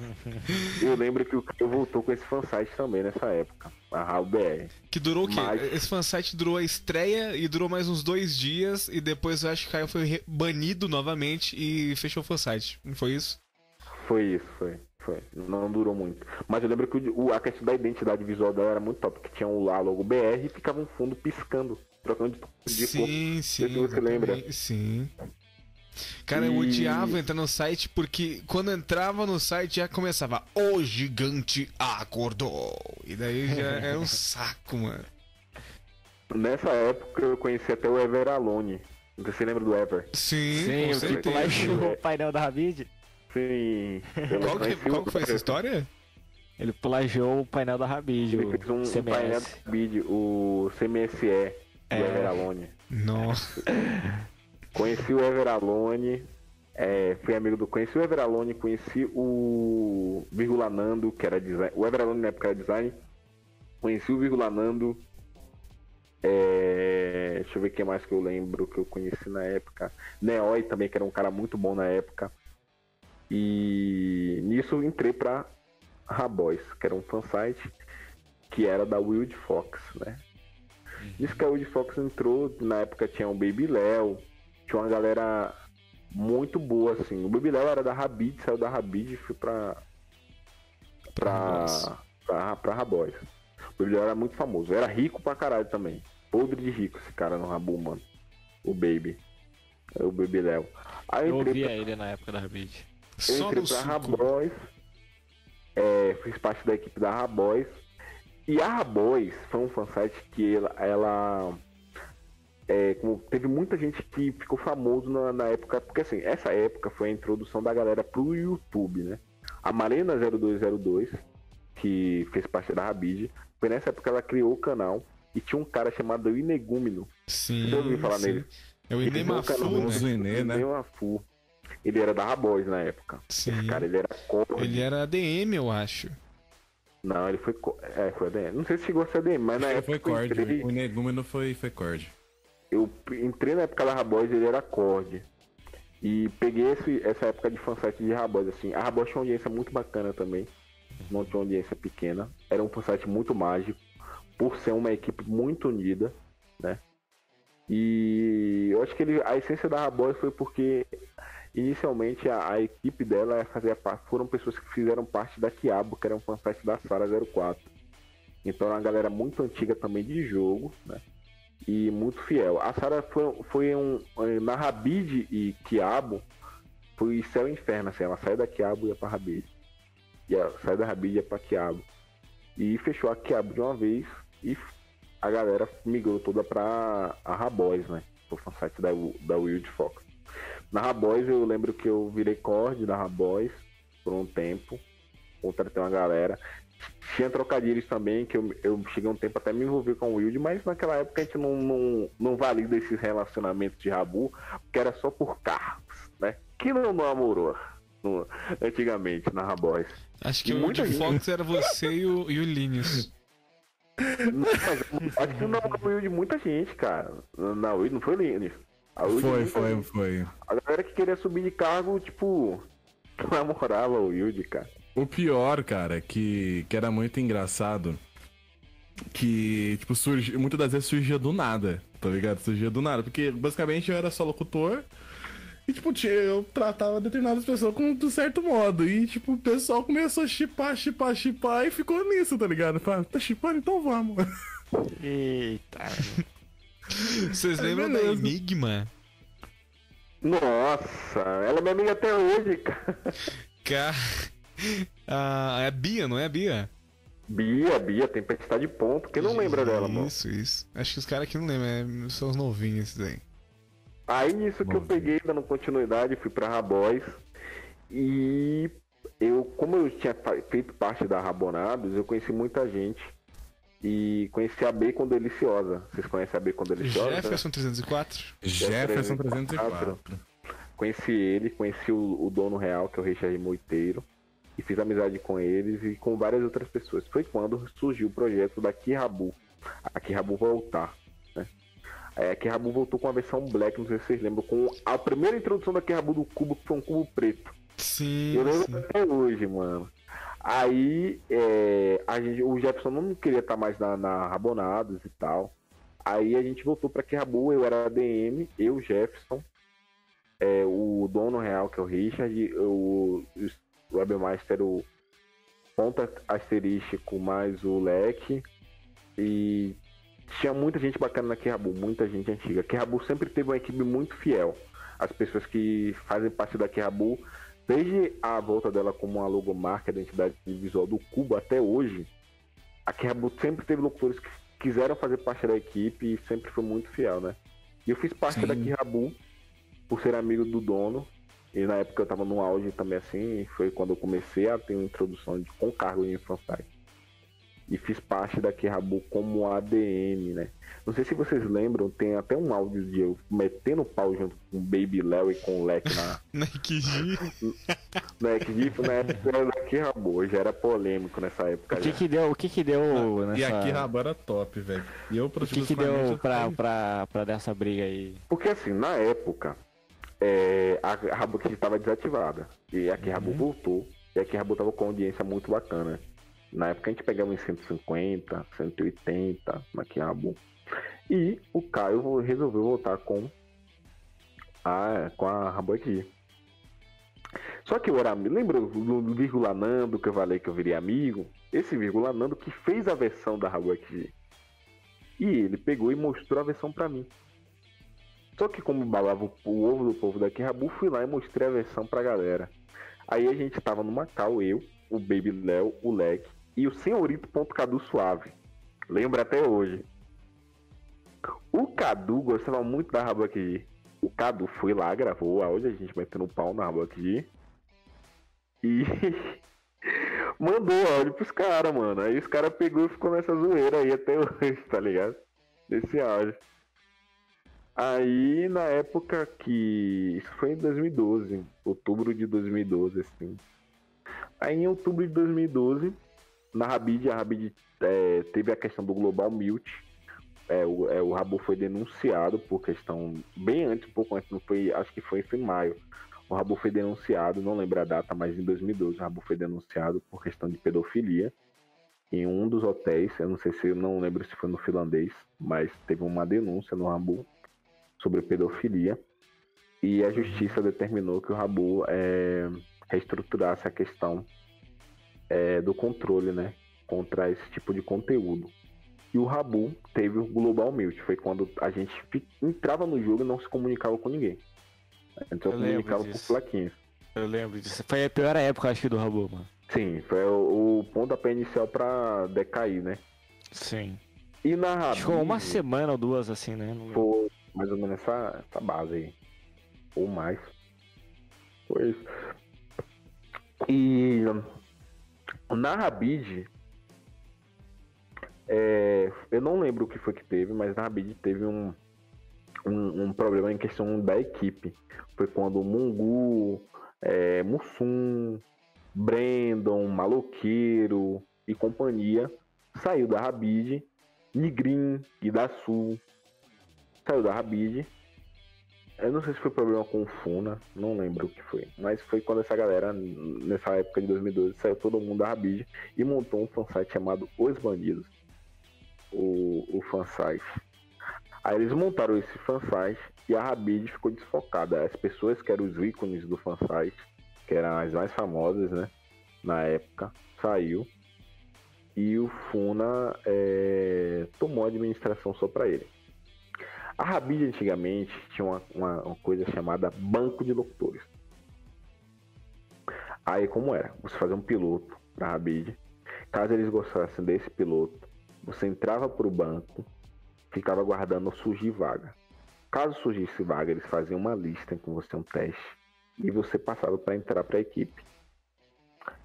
eu lembro que o Caio voltou com esse fansite também nessa época, a Rabo BR. Que durou o quê? Mas- Esse fansite durou a estreia e durou mais uns dois dias. E depois eu acho que o Caio foi banido novamente e fechou o fansite. Não foi isso? Foi isso, foi. Foi. Não durou muito. Mas eu lembro que o, a questão da identidade visual dela era muito top, porque tinha o lá logo BR e ficava um fundo piscando, trocando de, de cor. sim, sim. se você lembra. Sim. Cara, eu odiava entrar no site porque quando entrava no site já começava O gigante acordou. E daí já era um saco, mano. Nessa época eu conheci até o Ever Alone. Não sei se você lembra do Ever. Sim, Sim, com o que certeza. plagiou o painel da Rabid. Sim. Qual que, qual o que foi essa história? Ele plagiou o painel da Rabid, Ele o fez um, um painel do vídeo, o CMSE do É. Ever Alone. Nossa. Conheci o Everalone, é, fui amigo do. Conheci o Everalone, conheci o Virgulanando, que era design. O Everalone na época era design. Conheci o Virgulanando. É, deixa eu ver quem mais que eu lembro que eu conheci na época. Neoi também, que era um cara muito bom na época. E nisso eu entrei pra Raboys, que era um fansite que era da Wild Fox, né? Diz que a Wild Fox entrou, na época tinha o Baby Léo, tinha uma galera muito boa, assim. O Baby Léo era da Rabid, saiu da Rabid e foi pra. pra. pra, pra Raboys. O Baby Léo era muito famoso, era rico pra caralho também. Podre de rico esse cara no Rabu, mano. O Baby. O Baby Léo. Aí Eu entrei ouvia ele na época da Rabid. Eu Só entrei pra suco. Raboys, é, fiz parte da equipe da Raboys. E a Raboys foi um fansite que ela, ela, é, como teve muita gente que ficou famoso na, na época, porque assim, essa época foi a introdução da galera pro YouTube, né? A Marina 0202, que fez parte da Rabid, foi nessa época que ela criou o canal e tinha um cara chamado Inegúmeno. Sim. Você ouviu falar sim. nele? É o Inemafu, né? Inê, né? Inemafu. Ele era da Raboys na época. Sim. Esse cara, ele era corte. Ele era ADM, eu acho. Não, ele foi. É, foi ADM. Não sei se chegou a ser ADM, mas na Ele época foi Cord. entrei, O Negúmeno foi, foi Cord. eu entrei na época da Raboys, ele era Cord. E peguei esse- essa época de fansite de Raboys, assim. A Raboys tinha uma audiência muito bacana também. Não tinha uma audiência pequena. Era um fansite muito mágico. Por ser uma equipe muito unida, né? E eu acho que ele, a essência da Raboys foi porque inicialmente a, a equipe dela fazia parte, foram pessoas que fizeram parte da Quiabo, que era um fansite da Sara 04. Então é uma galera muito antiga também de jogo, né? E muito fiel. A Sara foi, foi um. Na Rabid e Quiabo, foi céu e inferno, assim. Ela saiu da Quiabo e ia pra Rabid. E ela saiu da Rabid e ia pra Quiabo. E fechou a Quiabo de uma vez e a galera migrou toda pra a Raboys, né? O fansite da, da Wild Fox. Na Raboys eu lembro que eu virei cord da Raboys por um tempo. Contratei uma galera. Tinha trocadilhos também, que eu, eu cheguei um tempo até me envolver com o Wild, mas naquela época a gente não, não, não valida esses relacionamentos de Rabu, porque era só por carros, né? Que não namorou no- antigamente na Raboys. Acho que E o gente- Fox era você e o, e o Linus. Mas acho que não namorou de muita gente, cara. Na Wild não foi Linus. Foi, foi, gente- foi. A galera que queria subir de cargo, tipo, namorava o Wild, cara. O pior, cara, que, que era muito engraçado, que, tipo, surgi, muitas das vezes surgia do nada, tá ligado? Surgia do nada, porque basicamente eu era só locutor e, tipo, eu tratava determinadas pessoas com de certo modo. E, tipo, o pessoal começou a chipar, chipar, chipar e ficou nisso, tá ligado? Fala, tá chipando? Então vamos. Eita. Vocês lembram da. Enigma? Nossa, ela é minha amiga até hoje, cara. Cara. Ah, é a Bia, não é a Bia? Bia, Bia, Tempestade de Ponto. Quem não lembra dela, mano? Isso, isso. Acho que os caras aqui não lembram, é, são os novinhos esses aí. Aí nisso que eu peguei, dando continuidade, fui pra Raboys. E eu, como eu tinha feito parte da Rabonados, eu conheci muita gente. E conheci a Bacon Deliciosa. Vocês conhecem a Bacon Deliciosa? Jefferson 304. Jefferson 304. Conheci ele, conheci o, o dono real, que é o Richard Moiteiro, e fiz amizade com eles e com várias outras pessoas. Foi quando surgiu o projeto da Kirabu, a Kirabu voltar. Né? É, a Kirabu voltou com a versão black, não sei se vocês lembram, com a primeira introdução da Kirabu do cubo, que foi um cubo preto. Sim, Eu lembro sim. até hoje, mano. Aí é, a gente, o Jefferson não queria estar mais na, na Rabonados e tal. Aí a gente voltou pra Kirabu, eu era ADM, eu, Jefferson, é, o dono real, que é o Richard, o, o Webmaster, o Ponta Asterístico, mais o Leque. E tinha muita gente bacana na Kirabu, muita gente antiga. Kirabu sempre teve uma equipe muito fiel. as pessoas que fazem parte da Kirabu, desde a volta dela como uma logomarca, a identidade visual do Cubo até hoje, a Kirabu sempre teve locutores que quiseram fazer parte da equipe e sempre foi muito fiel, né? E eu fiz parte Sim. da Kirabu por ser amigo do dono. E na época eu tava no auge também assim, foi quando eu comecei a ter uma introdução de, com cargo em fansite. E fiz parte da Kirabu como ADM, né? Não sei se vocês lembram, tem até um áudio de eu metendo pau junto com o Baby Léo e com o Leque na, Nike G. na época, na época era da Kirabu, já era polêmico nessa época. O que já. que deu, o que que deu nessa... E aqui Rabu era top, velho. E eu O que que deu pra, pra, pra dar essa briga aí? Porque assim, na época, é, a Rabu que estava desativada. E a Rabu voltou. E a Rabu tava com uma audiência muito bacana. Na época a gente pegava em 150, 180 na Rabu. E o Caio resolveu voltar com a, com a Rabu aqui. Só que eu era. Lembra do vírgula Nando que eu falei que eu virei amigo? Esse vírgula Nando que fez a versão da Rabu aqui. E ele pegou e mostrou a versão pra mim. Só que como balava o, o ovo do povo daqui, Rabu, fui lá e mostrei a versão pra galera. Aí a gente tava no Macau, eu, o Baby Léo, o Leque e o Senhorito Ponto Cadu Suave. Lembra até hoje. O Cadu gostava muito da Rabu aqui. O Cadu foi lá, gravou áudio, a gente metendo um pau na Rabu aqui. E mandou áudio pros caras, mano. Aí os caras pegou e ficou nessa zoeira aí até hoje, tá ligado? Desse áudio. Aí, na época que. Isso foi em 2012, outubro de 2012, assim. Aí, em outubro de 2012, na Rabid, a Rabid é, teve a questão do Global Mute. É, o, é, o foi denunciado por questão. Bem antes, um pouco antes, não foi, acho que foi em maio. O Rabu foi denunciado, não lembro a data, mas em 2012 o Rabu foi denunciado por questão de pedofilia em um dos hotéis. Eu não sei se eu não lembro se foi no finlandês, mas teve uma denúncia no Rabu sobre pedofilia e a justiça determinou que o Rabu é, reestruturasse a questão é, do controle, né, contra esse tipo de conteúdo. E o Rabu teve o Global Mute, foi quando a gente entrava no jogo e não se comunicava com ninguém. A gente só Eu lembro comunicava disso. plaquinhas. Eu lembro disso. Foi a pior época, acho que, do Rabu, mano. Sim, foi o, o pontapé inicial pra decair, né? Sim. E na Rabid... Ficou uma semana ou duas, assim, né? Foi mais ou menos essa, essa base aí. Ou mais. Foi isso. E na Rabid, é, eu não lembro o que foi que teve, mas na Rabid teve um, um, um problema em questão da equipe. Foi quando Mungu, é, Mussum, Brandon, Maloqueiro e companhia saiu da Rabid, Nigrin da Sul saiu da Rabid. Eu não sei se foi problema com o Funa, não lembro o que foi. Mas foi quando essa galera, nessa época de 2012, saiu todo mundo da Rabid e montou um fansite chamado Os Bandidos. O, o fansite. Aí eles montaram esse fansite e a Rabid ficou desfocada. As pessoas que eram os ícones do fansite, que eram as mais famosas, né? Na época, saiu. E o Funa é, tomou a administração só pra ele. A Rabid antigamente tinha uma, uma, uma coisa chamada banco de locutores. Aí como era? Você fazia um piloto pra Rabid. Caso eles gostassem desse piloto, você entrava pro banco, ficava aguardando surgir vaga. Caso surgisse vaga, eles faziam uma lista com você, um teste, e você passava para entrar pra equipe.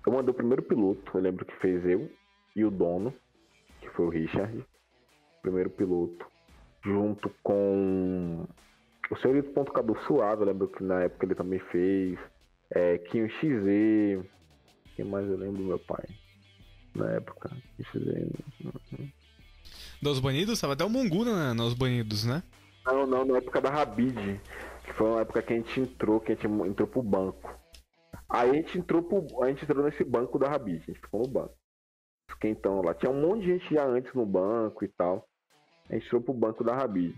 Eu mandei o primeiro piloto, eu lembro que fez eu e o dono, que foi o Richard. Primeiro piloto junto com o senhorito Ponto Cadu Suave, eu lembro que na época ele também fez, é, XZ, quem mais eu lembro meu pai? Na época, XZ. Dos banidos? Tava até o Mungu na, nos banidos, né? Não, não, na época da Rabid, que foi uma época que a gente entrou, que a gente entrou pro banco. Aí a gente entrou pro, a gente entrou nesse banco da Rabid, a gente ficou no banco. Esquentando lá. Tinha um monte de gente já antes no banco e tal. A gente entrou pro banco da Rabid.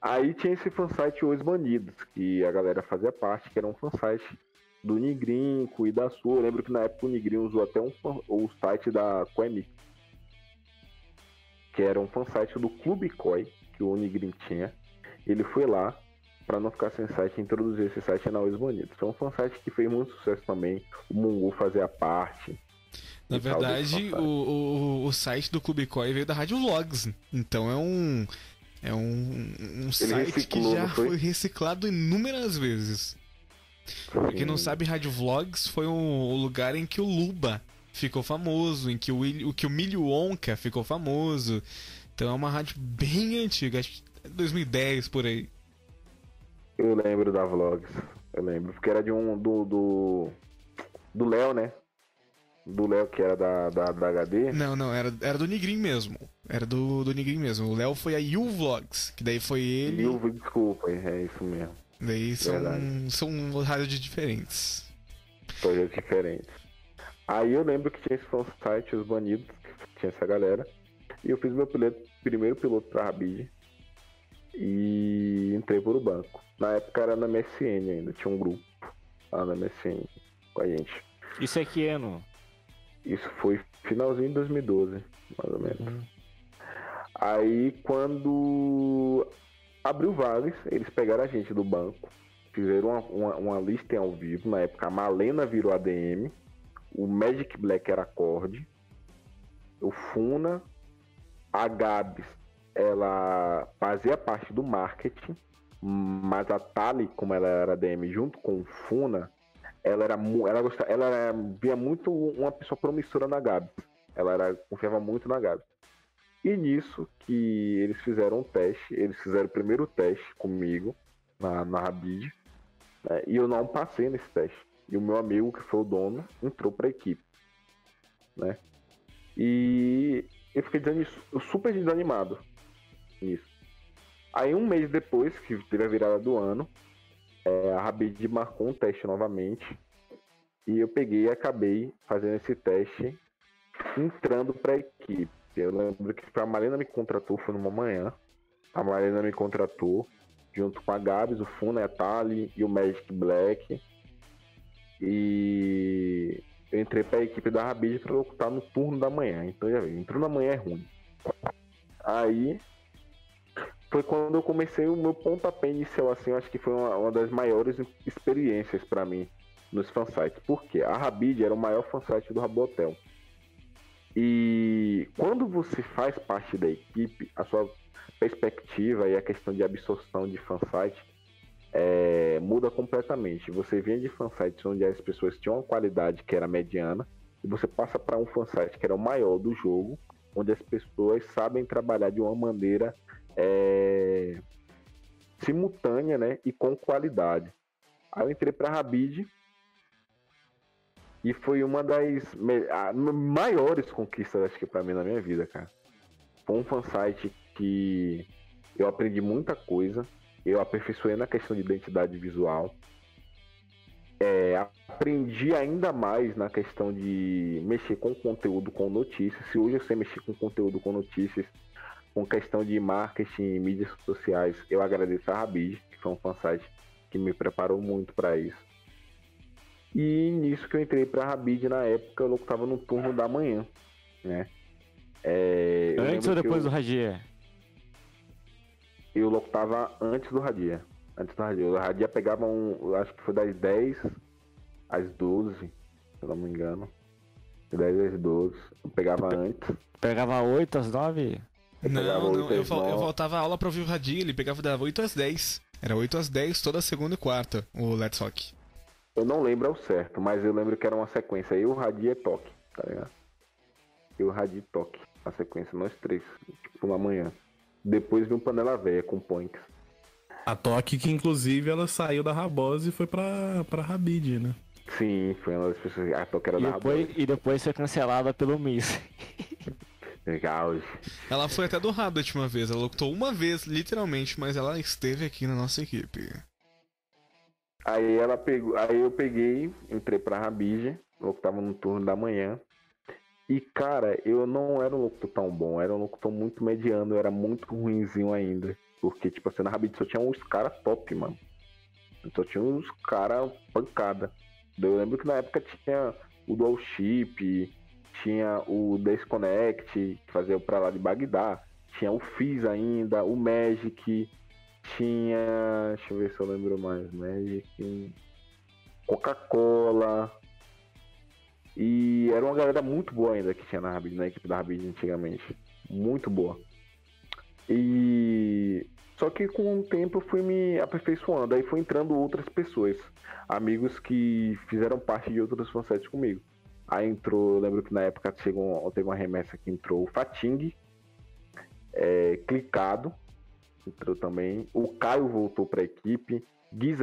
Aí tinha esse fansite Os Banidos, que a galera fazia parte, que era um fansite do Nigrin, e da Sul. Eu lembro que na época o Nigrin usou até um fan- o site da Coemic, que era um fansite do Clube Koi, que o Nigrin tinha. Ele foi lá pra não ficar sem site, introduzir esse site na Os Bonitos. Foi um fansite que fez muito sucesso também. O Mungu fazia parte. Na verdade, o, o, o site do Cubicói veio da Rádio Vlogs. Então é um. É um, um site que reciclou, já não foi? foi reciclado inúmeras vezes. Pra quem não sabe, Rádio Vlogs foi o, lugar em que o Luba ficou famoso, em que o, o que o Milho Onca ficou famoso. Então é uma rádio bem antiga, acho que é 2010 por aí. Eu lembro da Vlogs. Eu lembro. Porque era de um. Do. Do, do Léo, né? Do Léo que era da, da, da HD. Não, não, era, era do Nigrin mesmo. Era do, do Nigrin mesmo. O Léo foi a You Vlogs, que daí foi ele. O desculpa, é isso mesmo. Daí são, Verdade. são rádios diferentes. Projetos diferentes. Aí eu lembro que tinha esse fansite, os banidos, que tinha essa galera. E eu fiz meu piloto, primeiro piloto pra Rabid. E entrei por o banco. Na época era na MSN ainda, tinha um grupo lá na MSN com a gente. Isso é que ano? Isso foi finalzinho de 2012, mais ou menos. Aí quando abriu vagas, eles pegaram a gente do banco, fizeram uma, uma, uma lista em ao vivo. Na época a Malena virou ADM, o Magic Black era acorde, o Funa, a Gabs, ela fazia parte do marketing, mas a Tali, como ela era ADM junto com o Funa, ela era ela gostava, ela era- via muito uma pessoa promissora na Gabs. Ela era, confiava muito na Gabs. E nisso que eles fizeram um teste, eles fizeram o primeiro teste comigo na, na Rabid, né, e eu não passei nesse teste. E o meu amigo, que foi o dono, entrou pra equipe. Né? E eu fiquei super desanimado nisso. Aí um mês depois, que teve a virada do ano, é, a Rabid marcou um teste novamente. E eu peguei e acabei fazendo esse teste entrando pra equipe. Eu lembro que a Marina me contratou, foi numa manhã. A Marina me contratou, junto com a Gabs, o Funa, a Tali e o Magic Black. E eu entrei pra equipe da Rabid pra locutar no turno da manhã. Então já viu, entrou na manhã é ruim. Aí foi quando eu comecei o meu pontapé inicial, assim, eu acho que foi uma, uma das maiores experiências pra mim nos fansites. Por quê? A Rabid era o maior fansite do Rabotel. E quando você faz parte da equipe, a sua perspectiva e a questão de absorção de fansite é, muda completamente. Você vinha de fansites onde as pessoas tinham uma qualidade que era mediana, e você passa para um fansite que era o maior do jogo, onde as pessoas sabem trabalhar de uma maneira é, simultânea né, e com qualidade. Aí eu entrei para Rabid e foi uma das a- maiores conquistas, acho que, para mim na minha vida, cara. Foi um fansite que eu aprendi muita coisa, eu aperfeiçoei na questão de identidade visual. É, aprendi ainda mais na questão de mexer com conteúdo com notícias. Se hoje eu sei mexer com conteúdo com notícias, com questão de marketing e mídias sociais, eu agradeço a Rabid, que foi um fansite que me preparou muito para isso. E nisso que eu entrei pra Rabid na época, eu tava no turno da manhã, né? É, Antes ou depois eu, do Radier? Eu locutava antes do Radia. Antes do Radia. O Radia pegava um. Acho que foi das 10 às 12, se eu não me engano. Das 10 às 12. Eu pegava antes. Pegava 8 às 9? Não, não, eu, eu voltava a aula pra ouvir o Radia, ele pegava da 8 às 10. Era 8 às 10 toda segunda e quarta, o Let's Rock. Eu não lembro ao certo, mas eu lembro que era uma sequência. Eu, Radia e Toque, tá ligado? Eu, Radia e Toque. A sequência, nós três. Tipo, na manhã. Depois veio um Panela Véia com Poinks. A Toque, que inclusive ela saiu da Rabosa e foi pra, pra Rabid, né? Sim, foi uma das pessoas. A Toque era E da depois, Rabosa. e depois foi cancelada pelo Miss. Legal. Ela foi até do Rabbit uma vez, ela locutou uma vez, literalmente, mas ela esteve aqui na nossa equipe. Aí ela pegou, aí eu peguei, entrei pra Rabige, eu tava no turno da manhã. E cara, eu não era um locutor tão bom, era um locutor muito mediano, eu era muito ruinzinho ainda. Porque, tipo assim, na Rabide só tinha uns caras top, mano. Só tinha uns caras pancada. Eu lembro que na época tinha o Dual Chip, tinha o Desconnect, que fazia o pra lá de Bagdá, tinha o Fizz ainda, o Magic. tinha. Deixa eu ver se eu lembro mais. Magic. Coca-Cola. E era uma galera muito boa ainda que tinha na Rabid, na equipe da Rabid antigamente. Muito boa. E. Só que com o tempo eu fui me aperfeiçoando. Aí foi entrando outras pessoas. Amigos que fizeram parte de outros fansets comigo. Aí entrou, lembro que na época chegou, teve uma remessa que entrou o Fating, é, Clicado, entrou também. O Caio voltou para a equipe. Gui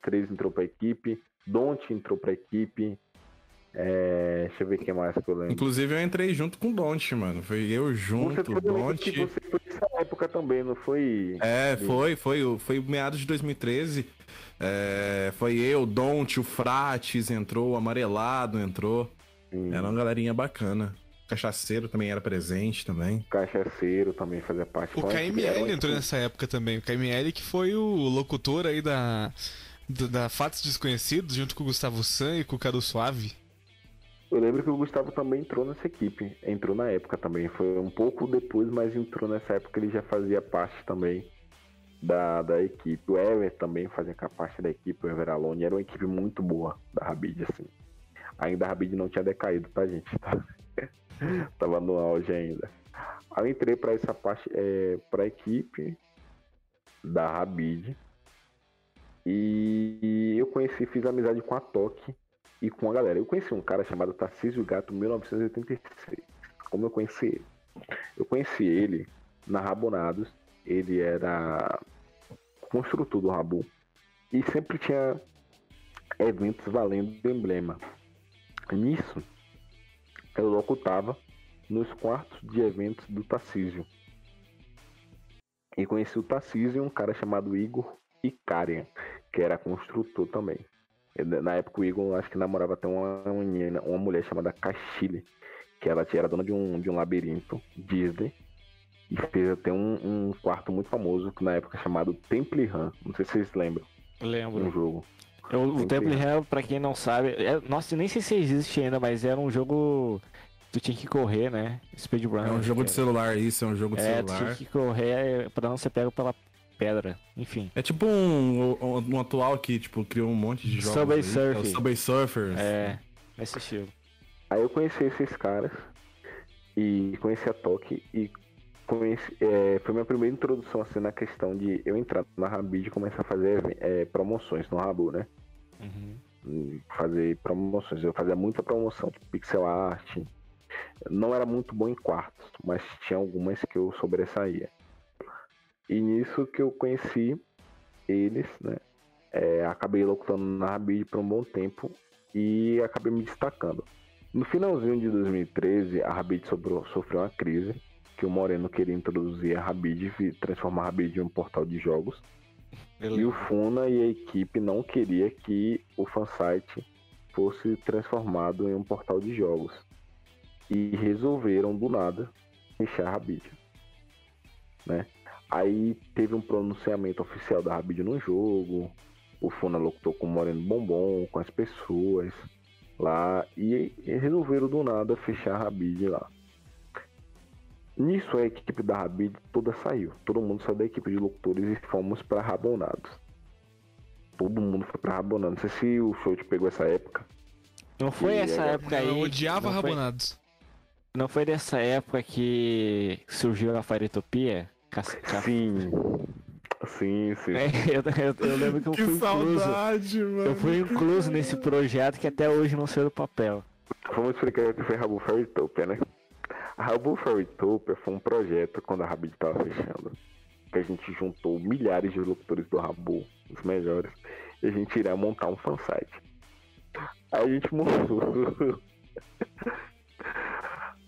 013 entrou para a equipe. Don't entrou para a equipe. É, deixa eu ver quem mais que eu lembro. Inclusive eu entrei junto com o Don't, mano. Foi eu junto, você, foi, o eu lembro Don't. que você foi nessa época também, não foi? É, foi, foi, o- foi meados de 2013. É, foi eu, o Don't, o Frates entrou, o Amarelado entrou. Sim. Era uma galerinha bacana. Cachaceiro também era presente também. Cachaceiro também fazia parte. O KML entrou nessa época também. O KML que foi o locutor aí da, da, da Fatos Desconhecidos, junto com o Gustavo San e com o Cadu Suave. Eu lembro que o Gustavo também entrou nessa equipe. Entrou na época também. Foi um pouco depois, mas entrou nessa época. Ele já fazia parte também da, da equipe. O Ever também fazia parte da equipe. O Ever Alone. Era uma equipe muito boa da Rabid, assim. Ainda a Rabid não tinha decaído, tá, gente? Tava no auge ainda. Aí eu entrei pra essa parte, é, pra equipe da Rabid. E eu conheci, fiz amizade com a Toque e com a galera. Eu conheci um cara chamado Tarcísio Gato 1986. Como eu conheci ele? Eu conheci ele na Rabonados. Ele era construtor do Rabu. E sempre tinha eventos valendo do emblema. Nisso, eu locutava nos quartos de eventos do Tarcísio. E conheci o Tarcísio e um cara chamado Igor Icarian, que era construtor também. Na época o Igor acho que namorava até uma menina, uma mulher chamada Cachile, que ela era dona de um, de um labirinto Disney. E fez até um, um quarto muito famoso, que na época chamado Temple Run. Não sei se vocês lembram, um Lembro. jogo. Eu, o Tem Temple Run, pra quem não sabe, é, nossa, nem sei se existe ainda, mas era um jogo. Tu tinha que correr, né? Speedrun. É um jogo de era. celular, isso, é um jogo de É, tu tinha celular. que correr pra não ser pego pela pedra. Enfim. É tipo um, um, um atual que, tipo, criou um monte de jogos. Subway é o Surfing. Subway Surfers. É, nesse estilo. Aí eu conheci esses caras e conheci a Toque e conheci, é, foi minha primeira introdução assim na questão de eu entrar na Rabid e começar a fazer é, promoções no Rabu, né? Uhum. Hum, Fazer promoções. Eu fazia muita promoção, tipo pixel art. Não era muito bom em quartos, mas tinha algumas que eu sobressaía. E nisso que eu conheci eles, né? É, acabei locutando na Rabid por um bom tempo e acabei me destacando. No finalzinho de 2013, a Rabid sofreu uma crise, que o Moreno queria introduzir a Rabid transformar a Rabid em um portal de jogos. E o Funa e a equipe não queria que o fansite fosse transformado em um portal de jogos. E resolveram do nada fechar a Rabid. Né? Aí teve um pronunciamento oficial da Rabid no jogo. O Funa locutou com o Moreno Bombom, com as pessoas lá. E, e resolveram do nada fechar a Rabid lá. Nisso a equipe da Rabid toda saiu. Todo mundo saiu da equipe de locutores e fomos para Rabonados. Todo mundo foi pra Rabonados. Não sei se o show te pegou essa época. Não foi E essa aí, época aí. Eu odiava não foi, Rabonados. não foi dessa época que surgiu a Fairetopia? Cas- ca- Sim. Sim, sim. É, eu, eu- eu lembro que eu Que fui incluso. saudade, mano. Eu fui incluso nesse projeto que até hoje não saiu do papel. Vamos explicar o que foi Rabu Fairytopia, né? A Rabu Fairytopia foi um projeto quando a Rabid estava fechando. Que a gente juntou milhares de locutores do Rabu, os melhores, e a gente iria montar um fansite. Aí a gente montou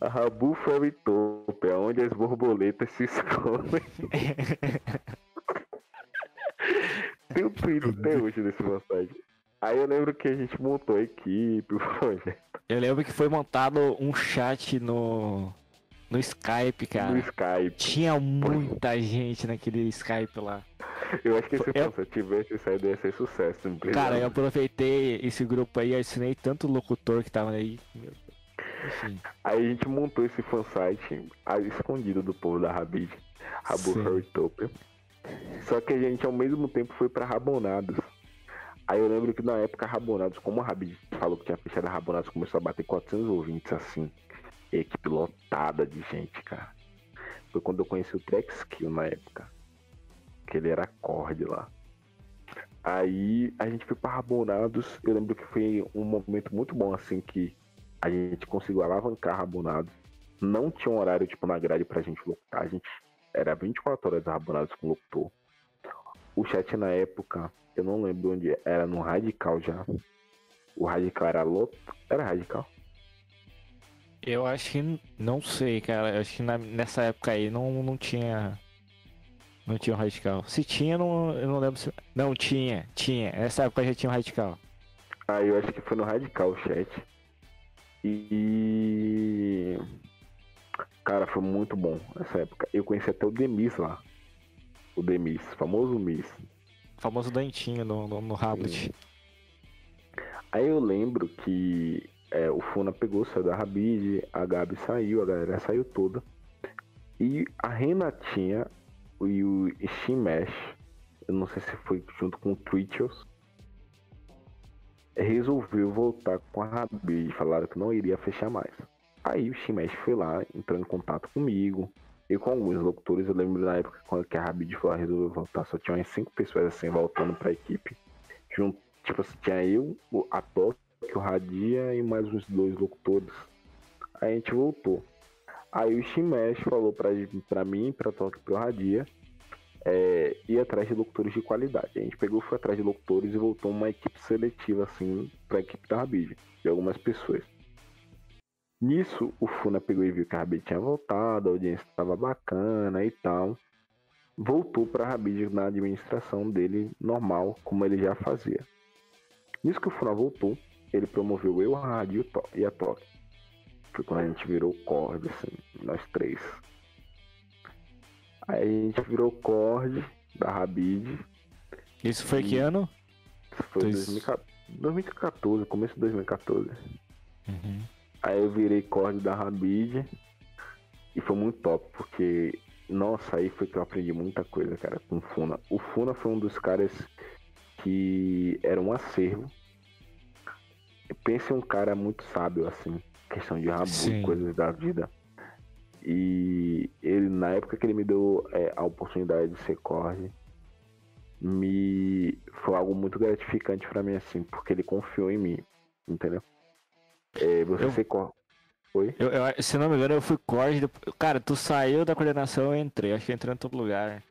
a Rabu Fairytopia, onde as borboletas se escondem. Tem um tweet até hoje desse fansite. Aí eu lembro que a gente montou a equipe, o projeto. Eu lembro que foi montado um chat no, no Skype, cara. no Skype. Tinha muita gente naquele Skype lá. Eu acho que se Eu- eu... tivesse saído ia ser sucesso. Cara, eu aproveitei esse grupo aí, assinei tanto locutor que tava aí. Enfim. Aí a gente montou esse fansite escondido do povo da Rabid. Rabu Sim. Fairytopia. Só que a gente ao mesmo tempo foi pra Rabonados. Aí eu lembro que na época Rabonados, como a Rabi falou que tinha fechado a Rabonados, começou a bater 400 ouvintes assim. Equipe lotada de gente, cara. Foi quando eu conheci o Trex Kill na época. Que ele era acorde lá. Aí a gente foi pra Rabonados. Eu lembro que foi um momento muito bom, assim, que a gente conseguiu alavancar Rabonados. Não tinha um horário, tipo, na grade pra gente locutar. A gente era 24 horas Rabonados com locutor. O chat na época, eu não lembro onde era, no Radical já. O Radical era louco. Era Radical? Eu acho que. Não sei, cara. Eu acho que na- nessa época aí não, não tinha. Não tinha um radical. Se tinha, não, eu não lembro se. Não, tinha, tinha. Nessa época já tinha um radical. Ah, eu acho que foi no Radical o chat. E. Cara, foi muito bom essa época. Eu conheci até o Demis lá. O Demis, famoso Miss. O famoso dentinho no, no, no. Aí eu lembro que é, o Funa pegou, saiu da Rabid, a Gabi saiu, a galera saiu toda. E a Renatinha e o Shimesh, eu não sei se foi junto com o Twitchers, resolveu voltar com a Rabid. Falaram que não iria fechar mais. Aí o Shimesh foi lá, entrou em contato comigo. E com alguns locutores, eu lembro na época quando a Rabid foi lá, resolveu voltar, só tinha umas cinco pessoas assim voltando pra equipe. Junto, tipo assim, tinha eu, a Toque, o Radia e mais uns dois locutores. A gente voltou. Aí o Shimesh falou pra, pra mim, pra Toque e pro Radia, é, ir atrás de locutores de qualidade. A gente pegou, foi atrás de locutores e voltou uma equipe seletiva, assim, pra equipe da Rabid, de algumas pessoas. Nisso, o Funa pegou e viu que a Rabid tinha voltado, a audiência estava bacana e tal. Voltou para a Rabid na administração dele normal, como ele já fazia. Nisso que o Funa voltou, ele promoveu eu, a Rádio e a Toque. Foi quando a gente virou cord, assim, nós três. Aí a gente virou cord da Rabid. Isso foi que ano? Isso foi Dois- 2014, 2014, começo de 2014. Uhum. Aí eu virei cord da Rabid e foi muito top, porque, nossa, aí foi que eu aprendi muita coisa, cara, com o Funa. O Funa foi um dos caras que era um acervo. Pense em um cara muito sábio, assim, questão de Rabu Sim. e coisas da vida. E ele, na época que ele me deu é, a oportunidade de ser cord, me foi algo muito gratificante pra mim, assim, porque ele confiou em mim, entendeu? É, você Eu- ser cord. Oi? Eu, eu- se não me engano, eu fui depois- Cara, tu saiu da coordenação, eu entrei. Acho que entrei em todo lugar.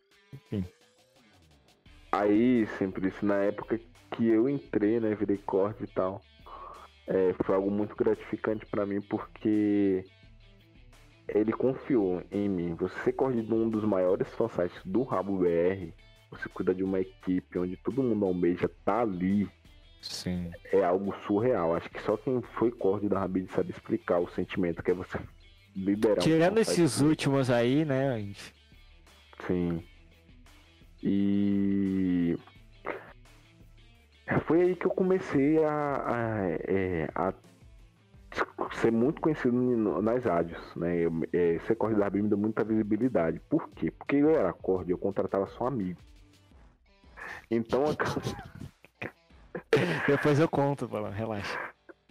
Aí, sempre isso, na época que eu entrei, né, virei corte e tal, é, foi algo muito gratificante pra mim porque ele confiou em mim. Você ser corte de um dos maiores fansites do Rabo BR, você cuida de uma equipe onde todo mundo almeja tá ali, Sim. é algo surreal. Acho que só quem foi corte da Rabid sabe explicar o sentimento que é você liderar um Tirando fansite esses últimos aí, né? gente- Sim. E foi aí que eu comecei a, a, é, a ser muito conhecido nas rádios, né? Eu, é, ser corre da Rabin me deu muita visibilidade. Por quê? Porque eu era corte, eu contratava só amigo. Então, Depois eu conto, Balão, relaxa.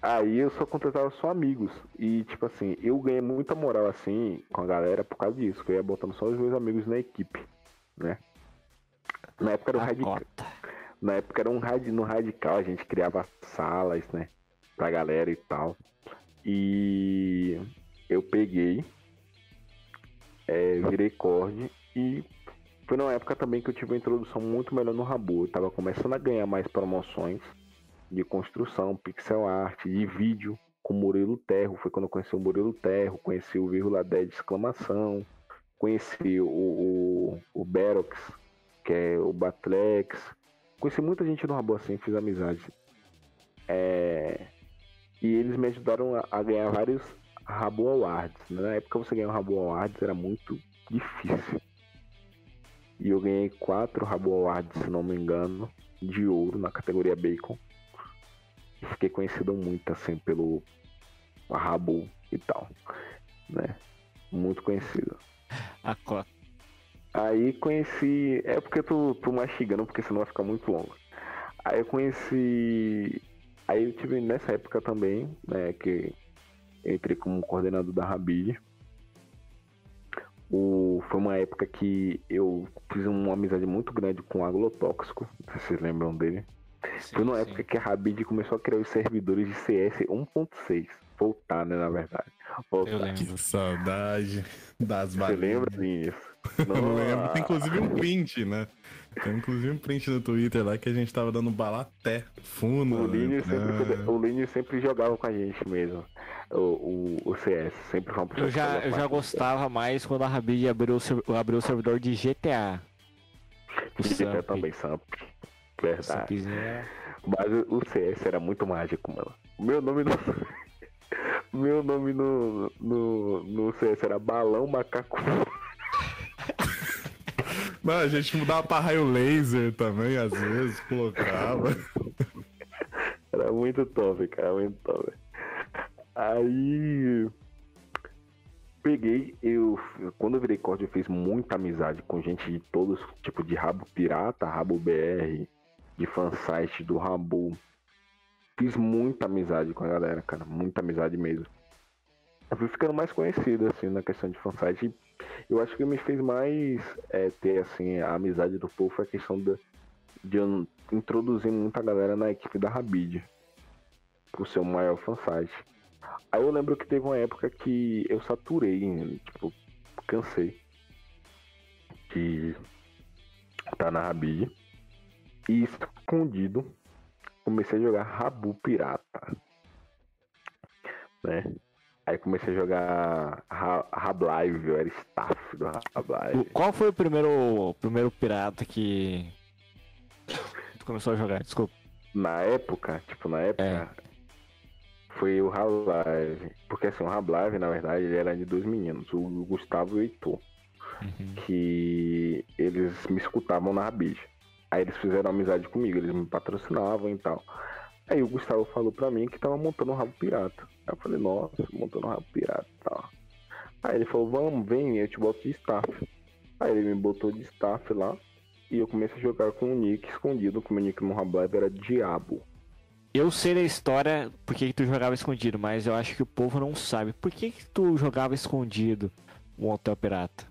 Aí eu só contratava só amigos. E, tipo assim, eu ganhei muita moral, assim, com a galera por causa disso. Que eu ia botando só os meus amigos na equipe, né? Na época era A radical. Na época era um radi... no radical, a gente criava salas, né? Pra galera e tal. E eu peguei, é, virei cord e foi numa época também que eu tive uma introdução muito melhor no Rabu. Eu tava começando a ganhar mais promoções de construção, pixel art, de vídeo com o Murilo Terro. Foi quando eu conheci o Murilo Terro, conheci o vírgula 10 de exclamação, conheci o, o, o Berox, que é o Batlex. Conheci muita gente no Rabu assim, fiz amizade. É, E eles me ajudaram a, a ganhar vários Rabu Awards. né? Na época você ganhar um Rabu Awards era muito difícil. E eu ganhei quatro Rabu Awards, se não me engano, de ouro na categoria Bacon. E fiquei conhecido muito assim pelo Rabu e tal, né? Muito conhecido. A cota. Aí conheci. É porque eu tô, tô mastigando, porque senão vai ficar muito longo. Aí eu conheci. Aí eu tive nessa época também, né, que eu entrei como coordenador da Rabid. O, foi uma época que eu fiz uma amizade muito grande com o Aglotóxico, não sei se vocês lembram dele. foi numa época que a Rabid começou a criar os servidores de CS 1.6. Voltar, né, na verdade. Voltar. Eu lembro. Que saudade das Você balinhas. lembra disso? Eu lembro. Tem inclusive um print, né? Tem inclusive um print no Twitter lá que a gente tava dando bala até fundo. O Linho né? sempre, o Linho sempre jogava com a gente mesmo. O, o, o CS. Sempre foi uma Eu já, eu já gostava mais quando a Rabid abriu, o abriu o servidor de GTA. O De GTA Samp. também, Samp. Verdade. Era- Mas o- o CS era muito mágico, mano. Meu nome no. Meu nome no, no, no CS era Balão Macaco. Mano, a gente mudava pra raio laser também, às vezes, colocava. Era muito top, cara, muito top. Aí. Peguei, eu. Quando eu virei corte, eu fiz muita amizade com gente de todos, tipo de Rabo Pirata, Rabo BR, de fansite do Rabo. Fiz muita amizade com a galera, cara, muita amizade mesmo. Eu fui ficando mais conhecido, assim, na questão de fansite. Eu acho que me fez mais é, ter, assim, a amizade do povo foi a questão da, de eu introduzir muita galera na equipe da Rabid. Por ser o maior fansite. Aí eu lembro que teve uma época que eu saturei, tipo, cansei de estar na Rabid. E escondido, comecei a jogar Rabu Pirata. Né? Aí comecei a jogar Ra- Rablive, eu era staff do Rablive. Qual foi o primeiro, primeiro pirata que tu começou a jogar? Desculpa. Na época, tipo, na época, foi o Rablive. Porque assim, o Rablive, na verdade, ele era de dois meninos, o Gustavo e o Heitor. Que eles me escutavam na Rabid. Aí eles fizeram amizade comigo, eles me patrocinavam e tal. Aí o Gustavo falou pra mim que tava montando um rabo pirata. Aí eu falei, nossa, montando um rabo pirata e tal. Aí ele falou, vamos, vem, eu te boto de staff. Aí ele me botou de staff lá. E eu comecei a jogar com o nick escondido, que o meu nick no Rablive era Diabo. Eu sei da história porque que tu jogava escondido, mas eu acho que o povo não sabe. Por que, que tu jogava escondido o Hotel Pirata?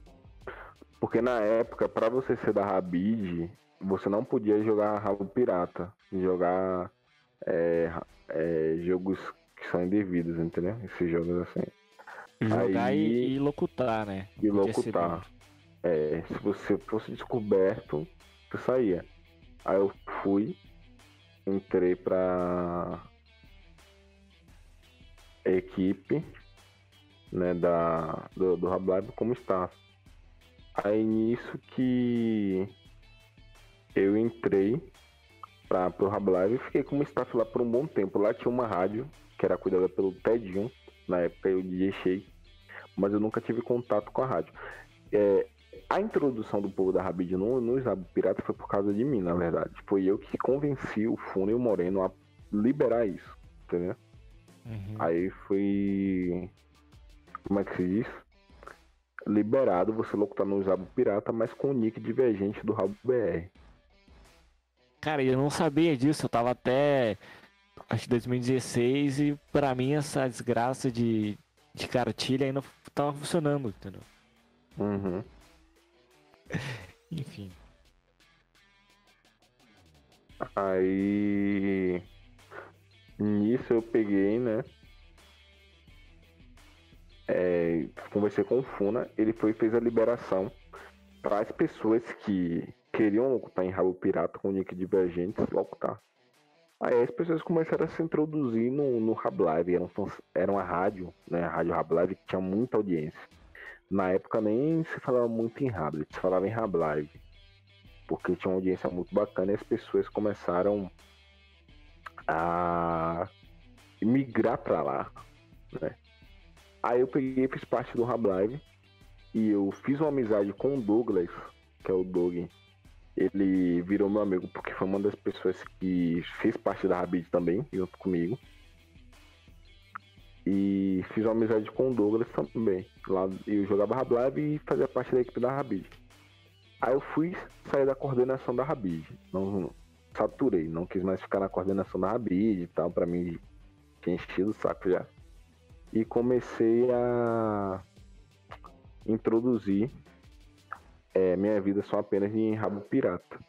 Porque na época, pra você ser da Rabid, você não podia jogar rabo pirata. Jogar é, é, jogos que são indevidos, entendeu? Esses jogos assim. Jogar Aí- e, e locutar, né? E locutar. É, se você fosse descoberto, você saía. Aí eu fui, entrei pra equipe né, da, do, do Rablive como staff. Aí nisso que eu entrei pra, pro Rablive e fiquei como staff lá por um bom tempo. Lá tinha uma rádio que era cuidada pelo Tedinho, na época eu DJ Shake, mas eu nunca tive contato com a rádio. É, a introdução do povo da Rabid no, no Zabo Pirata foi por causa de mim, na verdade. Foi eu que convenci o Funo e o Moreno a liberar isso, entendeu? Uhum. Aí foi. Como é que se diz? Liberado você locutar no Zabo Pirata, mas com o nick divergente do Rabo BR. Cara, eu não sabia disso, eu tava até acho que 2016 e pra mim essa desgraça de, de cartilha ainda tava funcionando, entendeu? Uhum. Enfim. Aí. Nisso eu peguei, né? É, conversei com o Funa, ele foi e fez a liberação para as pessoas que queriam locutar em rabo pirata com nick divergente locutar. Aí as pessoas começaram a se introduzir no, no Rablive, era, um, era uma rádio, né? A rádio Rablive que tinha muita audiência. Na época nem se falava muito em Rablet, se falava em Rablive. Porque tinha uma audiência muito bacana e as pessoas começaram a migrar pra lá, né? Aí eu peguei fiz parte do Rablive e eu fiz uma amizade com o Douglas, que é o Doug. Ele virou meu amigo porque foi uma das pessoas que fez parte da Rabid também, junto comigo. E fiz uma amizade com o Douglas também. Lá eu jogava Rablive e fazia parte da equipe da Rabid. Aí eu fui sair da coordenação da Rabid. Não saturei, não quis mais ficar na coordenação da Rabid e tal, pra mim tinha enchido o saco já. E comecei a introduzir é, minha vida só apenas em rabo pirata.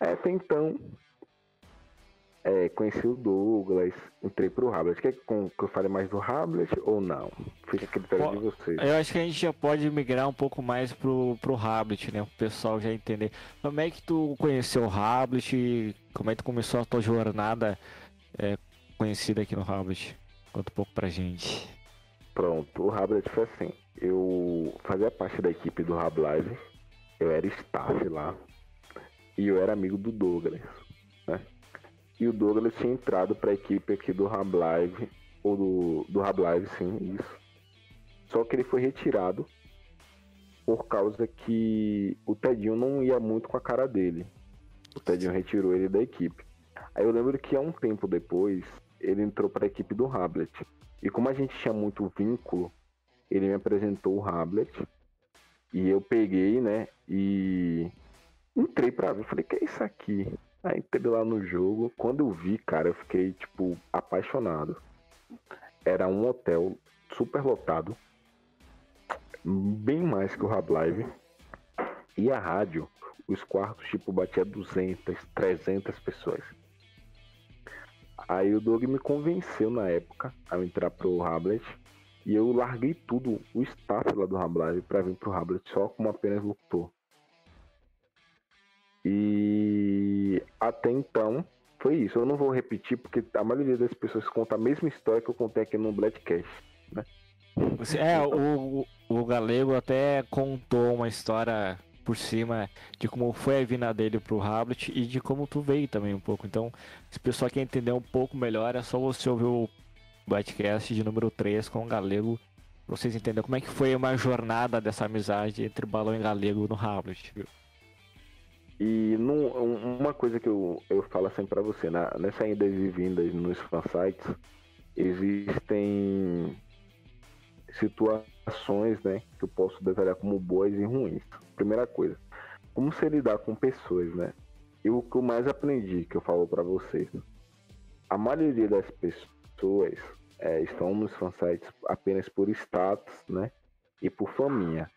É, até então, é, conheci o Douglas, entrei pro Hablet. Quer que com- que eu fale mais do Hablet ou não? Fica a critério Pô, de vocês. Eu acho que a gente já pode migrar um pouco mais pro, pro Hablet, né? O pessoal já entender. Como é que tu conheceu o Hablet? Como é que tu começou a tua jornada é, conhecida aqui no Hablet? Conta um pouco pra gente. Pronto, o Hablet foi assim. Eu fazia parte da equipe do Rab Live, eu era staff lá, e eu era amigo do Douglas, né? E o Douglas tinha entrado pra equipe aqui do Rab Live, ou do, do Live, sim, isso. Só que ele foi retirado por causa que o Tedinho não ia muito com a cara dele. O Tedinho retirou ele da equipe. Aí eu lembro que há um tempo depois, ele entrou pra equipe do Hablet. E como a gente tinha muito vínculo, ele me apresentou o Hablet. E eu peguei, né? E entrei pra ver. Falei, que é isso aqui? Aí entrei lá no jogo. Quando eu vi, cara, eu fiquei, tipo, apaixonado. Era um hotel super lotado. Bem mais que o Rab Live. E a rádio, os quartos, tipo, batia 200, 300 pessoas. Aí o Doug me convenceu na época a entrar pro Hablet. E eu larguei tudo, o staff lá do Hablet, pra vir pro Hablet só como apenas locutor. E até então foi isso. Eu não vou repetir porque a maioria das pessoas conta a mesma história que eu contei aqui no Blackcast. Você- é, o, o, o Galego até contou uma história por cima de como foi a vinda dele pro Hablet e de como tu veio também um pouco. Então, se o pessoal quer entender um pouco melhor, é só você ouvir o podcast de número 3 com o Galego pra vocês entenderem como é que foi uma jornada dessa amizade entre Balão e Galego no Hablet. viu? E num- um- uma coisa que eu, eu falo sempre pra você, na, nessa idas e vindas nos fansites, existem situações né, que eu posso detalhar como boas e ruins. Primeira coisa, como se lidar com pessoas, né? E o que eu mais aprendi, que eu falo pra vocês, a maioria das pessoas é, estão nos fansites apenas por status, né? E por faminha.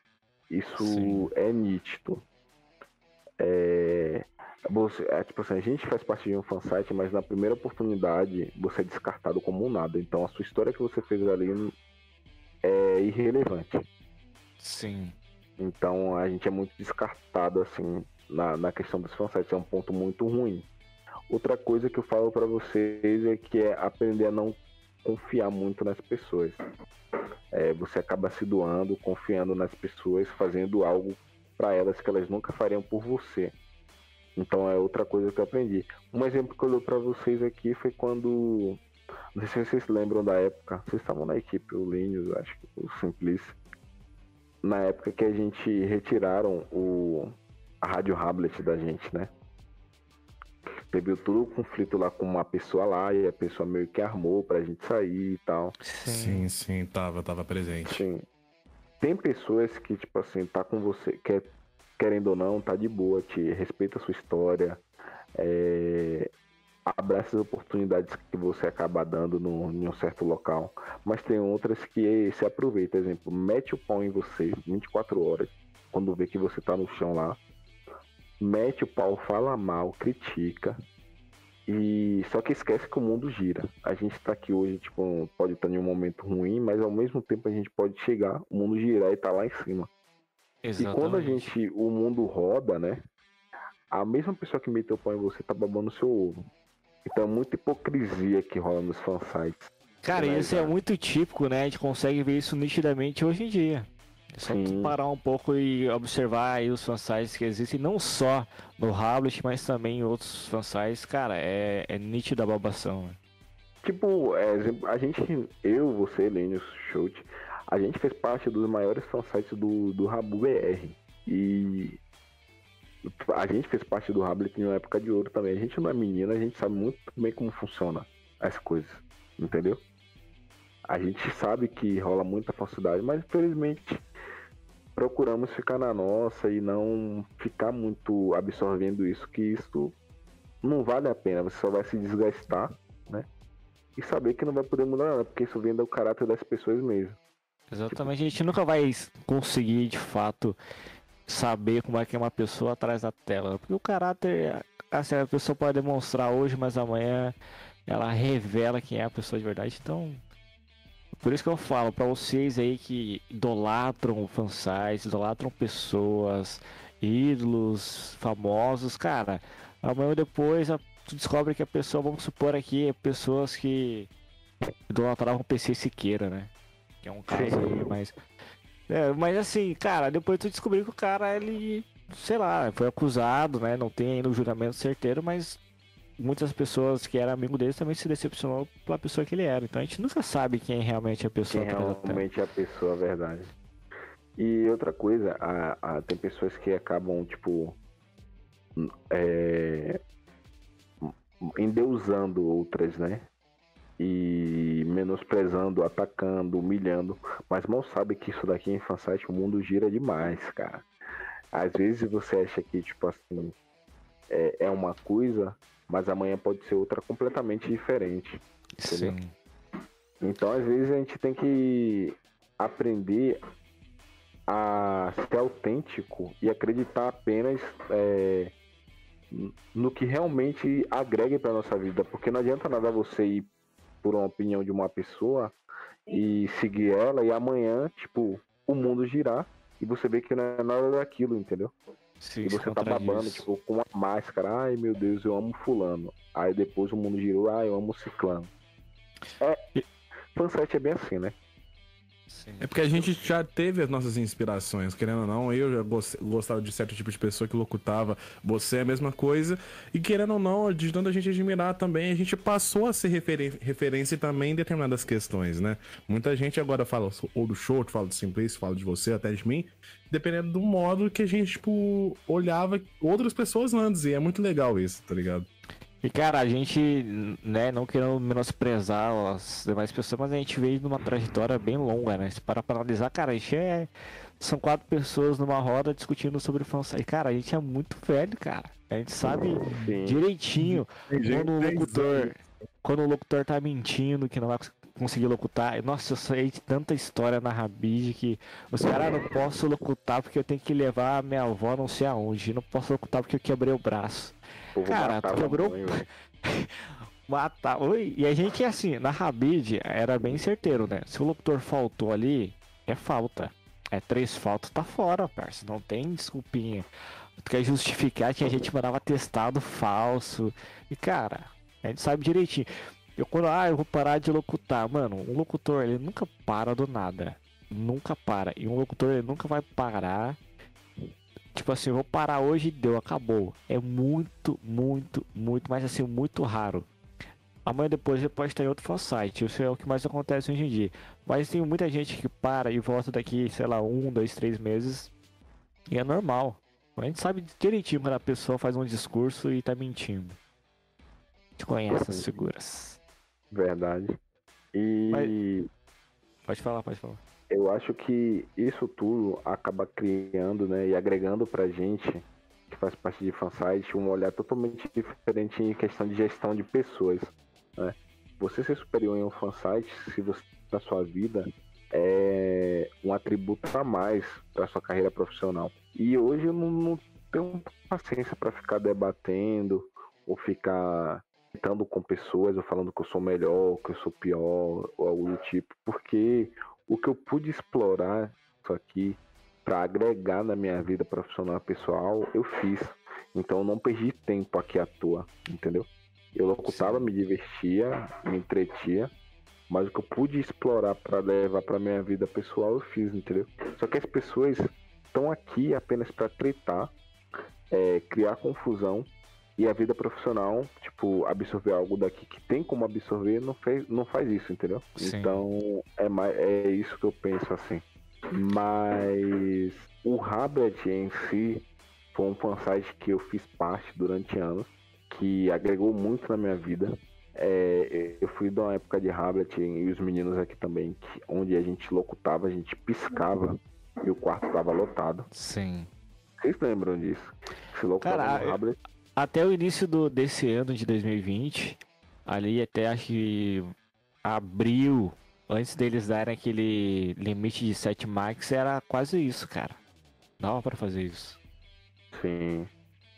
Isso Sim. é nítido. É, você, é, tipo assim, a gente faz parte de um fansite, mas na primeira oportunidade você é descartado como um nada. Então a sua história que você fez ali é irrelevante. Sim. Então a gente é muito descartado assim na, na questão dos fansites, é um ponto muito ruim. Outra coisa que eu falo pra vocês é que é aprender a não confiar muito nas pessoas. É, você acaba se doando, confiando nas pessoas, fazendo algo pra elas que elas nunca fariam por você. Então é outra coisa que eu aprendi. Um exemplo que eu dou pra vocês aqui foi quando. Não sei se vocês lembram da época. Vocês estavam na equipe, o Linus, acho que o Simplice. Na época que a gente retiraram o, a Rádio Hablet da gente, né? Teve todo o conflito lá com uma pessoa lá e a pessoa meio que armou pra gente sair e tal. Sim, sim, tava, tava presente. Sim. Tem pessoas que, tipo assim, tá com você, quer, querendo ou não, tá de boa, te respeita a sua história, é, abraça as oportunidades que você acaba dando no, em um certo local. Mas tem outras que se aproveitam, exemplo, mete o pau em você 24 horas, quando vê que você tá no chão lá. Mete o pau, fala mal, critica. E só que esquece que o mundo gira. A gente tá aqui hoje, tipo, pode estar em um momento ruim, mas ao mesmo tempo a gente pode chegar, o mundo girar e tá lá em cima. E quando a gente, o mundo roda, né? A mesma pessoa que meteu o pau em você tá babando seu ovo. Então é muita hipocrisia que rola nos fansites. Cara, Mas, isso é muito típico, né? A gente consegue ver isso nitidamente hoje em dia. É só parar um pouco e observar aí os fansites que existem, não só no Hablet, mas também em outros fansites. Cara, é, é nítida a babação. né? Tipo, é, a gente, eu, você, Lênio, Schultz, a gente fez parte dos maiores fansites do, do Rabu BR. E a gente fez parte do Rablet em uma época de ouro também. A gente não é menina, a gente sabe muito bem como funciona as coisas, entendeu? A gente sabe que rola muita falsidade, mas infelizmente procuramos ficar na nossa e não ficar muito absorvendo isso, que isso não vale a pena, você só vai se desgastar, né? E saber que não vai poder mudar nada, porque isso vem do caráter das pessoas mesmo. Exatamente, a gente nunca vai conseguir de fato saber como é que é uma pessoa atrás da tela. Porque o caráter, assim, a pessoa pode demonstrar hoje, mas amanhã ela revela quem é a pessoa de verdade. Então, por isso que eu falo para vocês aí que idolatram fansites, idolatram pessoas, ídolos, famosos, cara, amanhã ou depois tu descobre que a pessoa, vamos supor aqui, pessoas que idolatravam PC Siqueira, né? Que é um caso aí, mas. É, mas assim, cara, depois tu descobriu que o cara, ele, sei lá, foi acusado, né? Não tem ainda o julgamento certeiro, mas muitas pessoas que eram amigo dele também se decepcionou pela pessoa que ele era. Então a gente nunca sabe quem realmente é a pessoa Quem realmente é a pessoa, verdade. E outra coisa, a, a- tem pessoas que acabam, tipo, é, endeusando outras, né? E menosprezando, atacando, humilhando. Mas mal sabe que isso daqui em fansite o mundo gira demais, cara. Às vezes você acha que, tipo assim, é, é uma coisa, mas amanhã pode ser outra completamente diferente. Sim. Então, às vezes, a gente tem que aprender a ser autêntico e acreditar apenas é, no que realmente agregue para nossa vida. Porque não adianta nada você ir por uma opinião de uma pessoa e seguir ela e amanhã, tipo, o mundo girar e você vê que não é nada daquilo, entendeu? E você tá contradiz. babando, tipo, com uma máscara, ai meu Deus, eu amo fulano. Aí depois o mundo girou, ai, eu amo ciclano. É. Fansite é bem assim, né? Sim. É porque a gente já teve as nossas inspirações, querendo ou não, eu já gos- gostava de certo tipo de pessoa que locutava, você é a mesma coisa, e querendo ou não, de tanto a gente admirar também, a gente passou a ser referência também em determinadas questões, né? Muita gente agora fala ou do show, fala do Simplice, fala de você, até de mim, dependendo do modo que a gente, tipo, olhava outras pessoas antes, e é muito legal isso, tá ligado? E cara, a gente, né, não querendo menosprezar as demais pessoas, mas a gente veio numa trajetória bem longa, né? Se parar pra analisar, cara, a gente é. São quatro pessoas numa roda discutindo sobre fansite. Cara, a gente é muito velho, cara. A gente sabe Sim. direitinho gente quando o locutor. Quando o locutor tá mentindo, que não vai cons- conseguir locutar. Nossa, eu sei de tanta história na Rabid que os caras "Ah, não posso locutar porque eu tenho que levar a minha avó não sei aonde. Não posso locutar porque eu quebrei o braço. Cara, a mãe. Matar. Oi, e a gente assim, na Rabid era bem certeiro, né? Se o locutor faltou ali, é falta. É três faltas, tá fora, parça. Não tem desculpinha. Tu quer justificar que a gente mandava testado falso. E cara, a gente sabe direitinho. Eu quando, ah, eu vou parar de locutar. Mano, um locutor, ele nunca para do nada. Nunca para. E um locutor, ele nunca vai parar. Tipo assim, eu vou parar hoje e deu, acabou. É muito, muito, muito, mas assim, muito raro. Amanhã depois ele pode estar em outro fansite. Isso é o que mais acontece hoje em dia. Mas tem muita gente que para e volta daqui, sei lá, um, dois, três meses. E é normal. A gente sabe direitinho quando a pessoa faz um discurso e tá mentindo. A gente conhece as figuras. Verdade. E Mas- Pode falar, pode falar. Eu acho que isso tudo acaba criando, né, e agregando pra gente, que faz parte de fansite, um olhar totalmente diferente em questão de gestão de pessoas, né? Você ser superior em um fansite, se você na sua vida é um atributo a mais para sua carreira profissional. E hoje eu não, não tenho paciência para ficar debatendo ou ficar gritando com pessoas ou falando que eu sou melhor, que eu sou pior ou algo do tipo, porque o que eu pude explorar isso aqui para agregar na minha vida profissional e pessoal, eu fiz. Então eu não perdi tempo aqui à toa, entendeu? Eu locutava, me divertia, me entretia, mas o que eu pude explorar para levar para minha vida pessoal, eu fiz, entendeu? Só que as pessoas estão aqui apenas para tretar, é, criar confusão e a vida profissional, tipo, absorver algo daqui que tem como absorver, não, fez, não faz isso, entendeu? Sim. Então é, mais, é isso que eu penso assim. Mas o Rablet em si foi um fansite que eu fiz parte durante anos, que agregou muito na minha vida. É, eu fui de uma época de Rablet e os meninos aqui também, que, onde a gente locutava, a gente piscava e o quarto tava lotado. Sim. Vocês lembram disso? Esse louco Cara, no Hamlet. Até o início do, desse ano de 2020, ali até acho que abril, antes deles darem aquele limite de 7 max, era quase isso, cara. Dava pra fazer isso. Sim.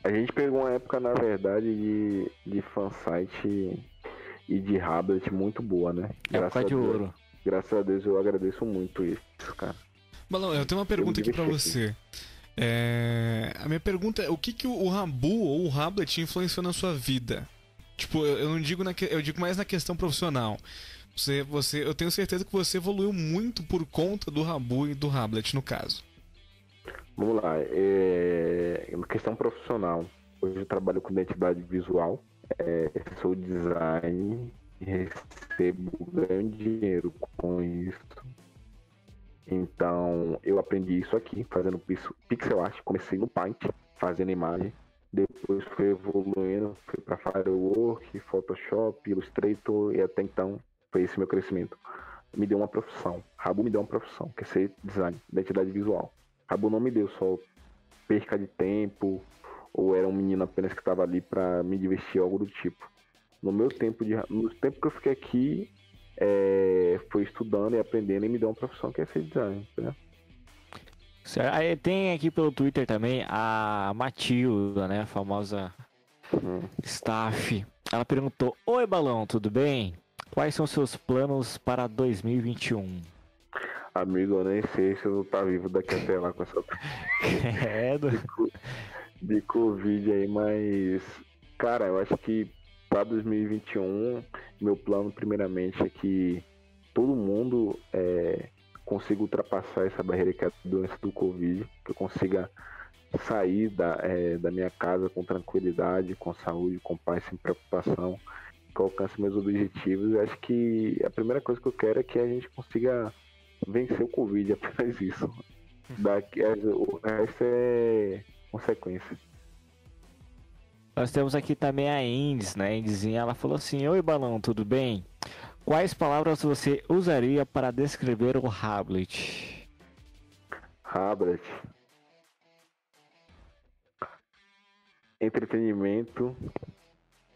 A gente pegou uma época, na verdade, de, de fansite e de Hamlet muito boa, né? Época a de Deus- ouro. Graças a Deus eu agradeço muito isso, cara. Balão, eu tenho uma pergunta aqui pra você. É, A minha pergunta é: o que, que o Rabu ou o Rablet influenciou na sua vida? Tipo, eu não digo na que... eu digo mais na questão profissional. Você, você, eu tenho certeza que você evoluiu muito por conta do Rabu e do Rablet, no caso. Vamos lá, é... em questão profissional, hoje eu trabalho com identidade visual, é, sou design recebo ganho dinheiro com isso. Então eu aprendi isso aqui, fazendo pix- pixel art, comecei no Paint, fazendo imagem, depois fui evoluindo, fui para Firework, Photoshop, Illustrator e até então foi esse meu crescimento. Me deu uma profissão, Rabu me deu uma profissão, que é ser design, identidade visual. Rabu não me deu só perca de tempo, ou era um menino apenas que estava ali para me divertir, algo do tipo. No meu tempo de. No tempo que eu fiquei aqui, é, foi estudando e aprendendo e me deu uma profissão que é ser design? Aí tem aqui pelo Twitter também a Matilda, né? A famosa Uhum. staff. Ela perguntou: Oi, Balão, tudo bem? Quais são seus planos para 2021? Amigo, eu nem sei se eu vou estar vivo daqui até lá com essa É, do... de Covid aí, mas. Cara, eu acho que para 2021, meu plano, primeiramente, é que todo mundo é, consiga ultrapassar essa barreira que é a doença do Covid, que eu consiga sair da, é, da minha casa com tranquilidade, com saúde, com paz, sem preocupação, que eu alcance meus objetivos. Eu acho que a primeira coisa que eu quero é que a gente consiga vencer o Covid, apenas isso. Daqui, o resto é consequência. Nós temos aqui também a Indes, né? A Indizinha, ela falou assim: Oi, Balão, tudo bem? Quais palavras você usaria para descrever o Hamlet? Hamlet. Entretenimento,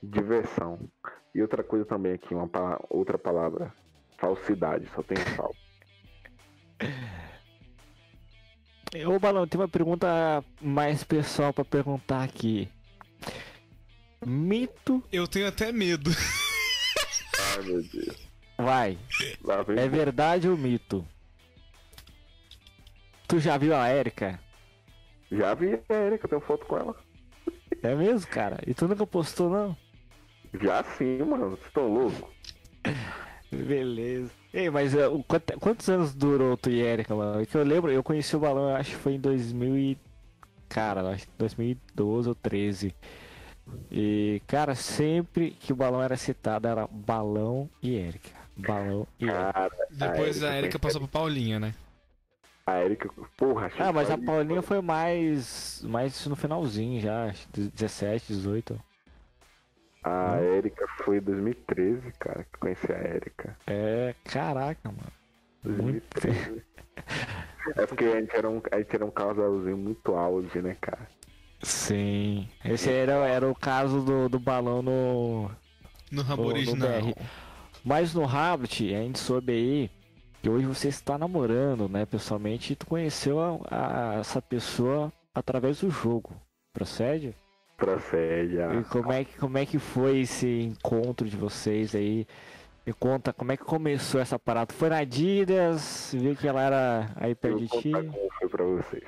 diversão. E outra coisa também aqui, uma pala- outra palavra. Falsidade, só tem falso. Ô, Balão, tem uma pergunta mais pessoal para perguntar aqui. Mito, Eu tenho até medo. Ai meu Deus. vai. É verdade ou mito? Tu já viu a Erika? Já vi a Erika, tenho foto com ela. É mesmo, cara? E tu nunca postou, não? Já sim, mano. Vocês estão loucos? Beleza. Ei, mas é, quant- quantos anos durou tu e Erika, mano? É que eu lembro, eu conheci o Balão, eu acho que foi em 2000 e... Cara, acho que 2012 ou 13. E, cara, sempre que o Balão era citado, era Balão e Erika. Balão e Erika. Depois a Erika passou pra Paulinha, né? A Erika, porra, Ah, mas a Paulinha foi mais, mais no finalzinho já, acho que 17, 18. A Erika foi em 2013, cara, que eu conheci a Erika. É, caraca, mano. Muito 2013. É porque a gente, era um, a gente era um casalzinho muito auge, né, cara? Sim. Esse era, era o caso do, do balão no, No rabo no, no original. BR. Mas no Rabbit, a gente soube aí que hoje você está namorando, né, pessoalmente, e tu conheceu a- a- essa pessoa através do jogo. Procede? Procede. a- E como é, que, como é que foi esse encontro de vocês aí? Me conta como é que começou essa parada. Foi na Adidas, viu que ela era aí perto de ti? como foi pra vocês.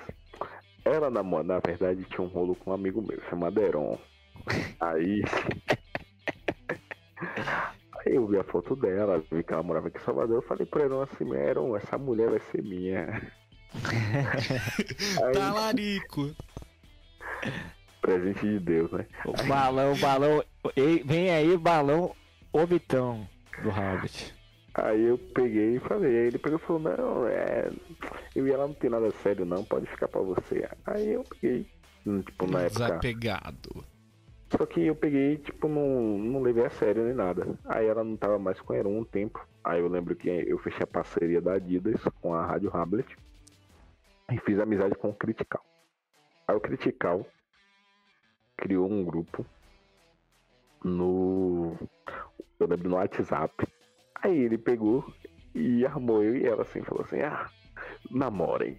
Ela, na, na verdade, tinha um rolo com um amigo meu, chamado Heron. Aí. Aí eu vi a foto dela, vi que ela morava aqui em Salvador. Eu falei pro Heron assim: Heron, essa mulher vai ser minha. Aí, Talarico. presente de Deus, né? O balão, balão. Ei, Vem aí, balão, o bitão do Rabbit. Aí eu peguei e falei, aí ele pegou e falou, não, é. Eu ia lá não tem nada sério não, pode ficar pra você. Aí eu peguei. Tipo, na época. Desapegado. Só que eu peguei, tipo, não, não levei a sério nem nada. Aí ela não tava mais com Heron um tempo. Aí eu lembro que eu fechei a parceria da Adidas com a Rádio Hamlet. e fiz amizade com o Critical. Aí o Critical criou um grupo no. Eu lembro no WhatsApp. Aí ele pegou e armou eu e ela assim, falou assim, ah, namorem.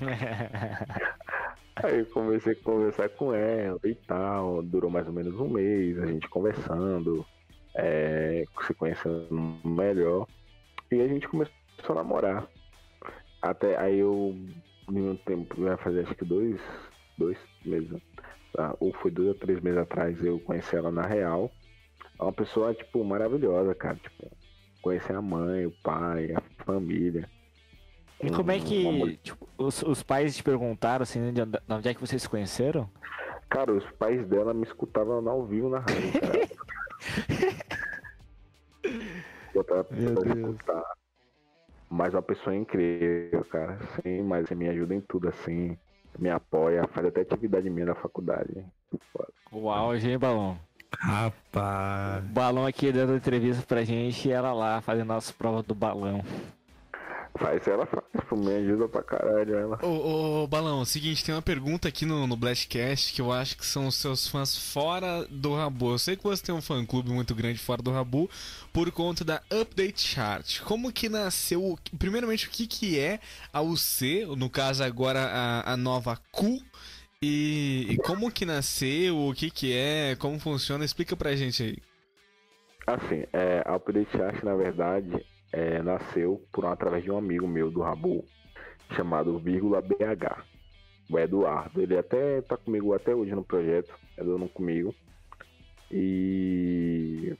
Aí eu comecei a conversar com ela e tal. Durou mais ou menos um mês, a gente conversando, é, se conhecendo melhor. E a gente começou a namorar. Até aí eu, em um tempo, vai fazer acho que dois, dois meses, tá? ou foi dois ou três meses atrás, eu conheci ela na real. É uma pessoa, tipo, maravilhosa, cara. Tipo, conhecer a mãe, o pai, a família. E como é Uma que tipo, os, os pais te perguntaram assim, de onde, de onde é que vocês se conheceram? Cara, os pais dela me escutavam ao vivo na rádio, cara. Meu Deus. escutar. Mas uma pessoa incrível, cara. Sim, mas você me ajuda em tudo, assim. Me apoia, faz até atividade minha na faculdade. Auge, hein, Balão? Rapaz. Balão aqui dando entrevista pra gente e ela lá fazendo nossa prova do balão. Faz, ela faz, me ajuda pra caralho, ela. Ô, ô, Balão, é o seguinte, tem uma pergunta aqui no, no Blastcast que eu acho que são os seus fãs fora do Rabu. Eu sei que você tem um fã-clube muito grande fora do Rabu por conta da Update Chart. Como que nasceu, primeiramente, o que que é a UC, no caso agora a, a nova Q, e, e como que nasceu, o que que é, como funciona, explica pra gente aí. Assim, é, a Update Chart, na verdade, é, nasceu por através de um amigo meu do Rabu, chamado Vírgula BH, o Eduardo. Ele até tá comigo até hoje no projeto, é dono comigo. E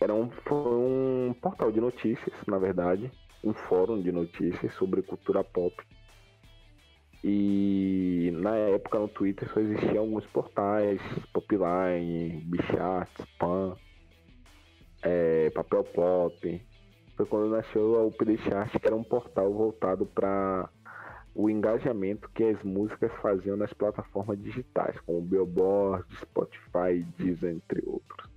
era um, foi um portal de notícias, na verdade, um fórum de notícias sobre cultura pop. E na época no Twitter só existiam alguns portais, Popline, Bichat, Spam, é, Papel Pop. Foi quando nasceu a UPD Chart, que era um portal voltado para o engajamento que as músicas faziam nas plataformas digitais, como Billboard, Spotify, Deezer, entre outros.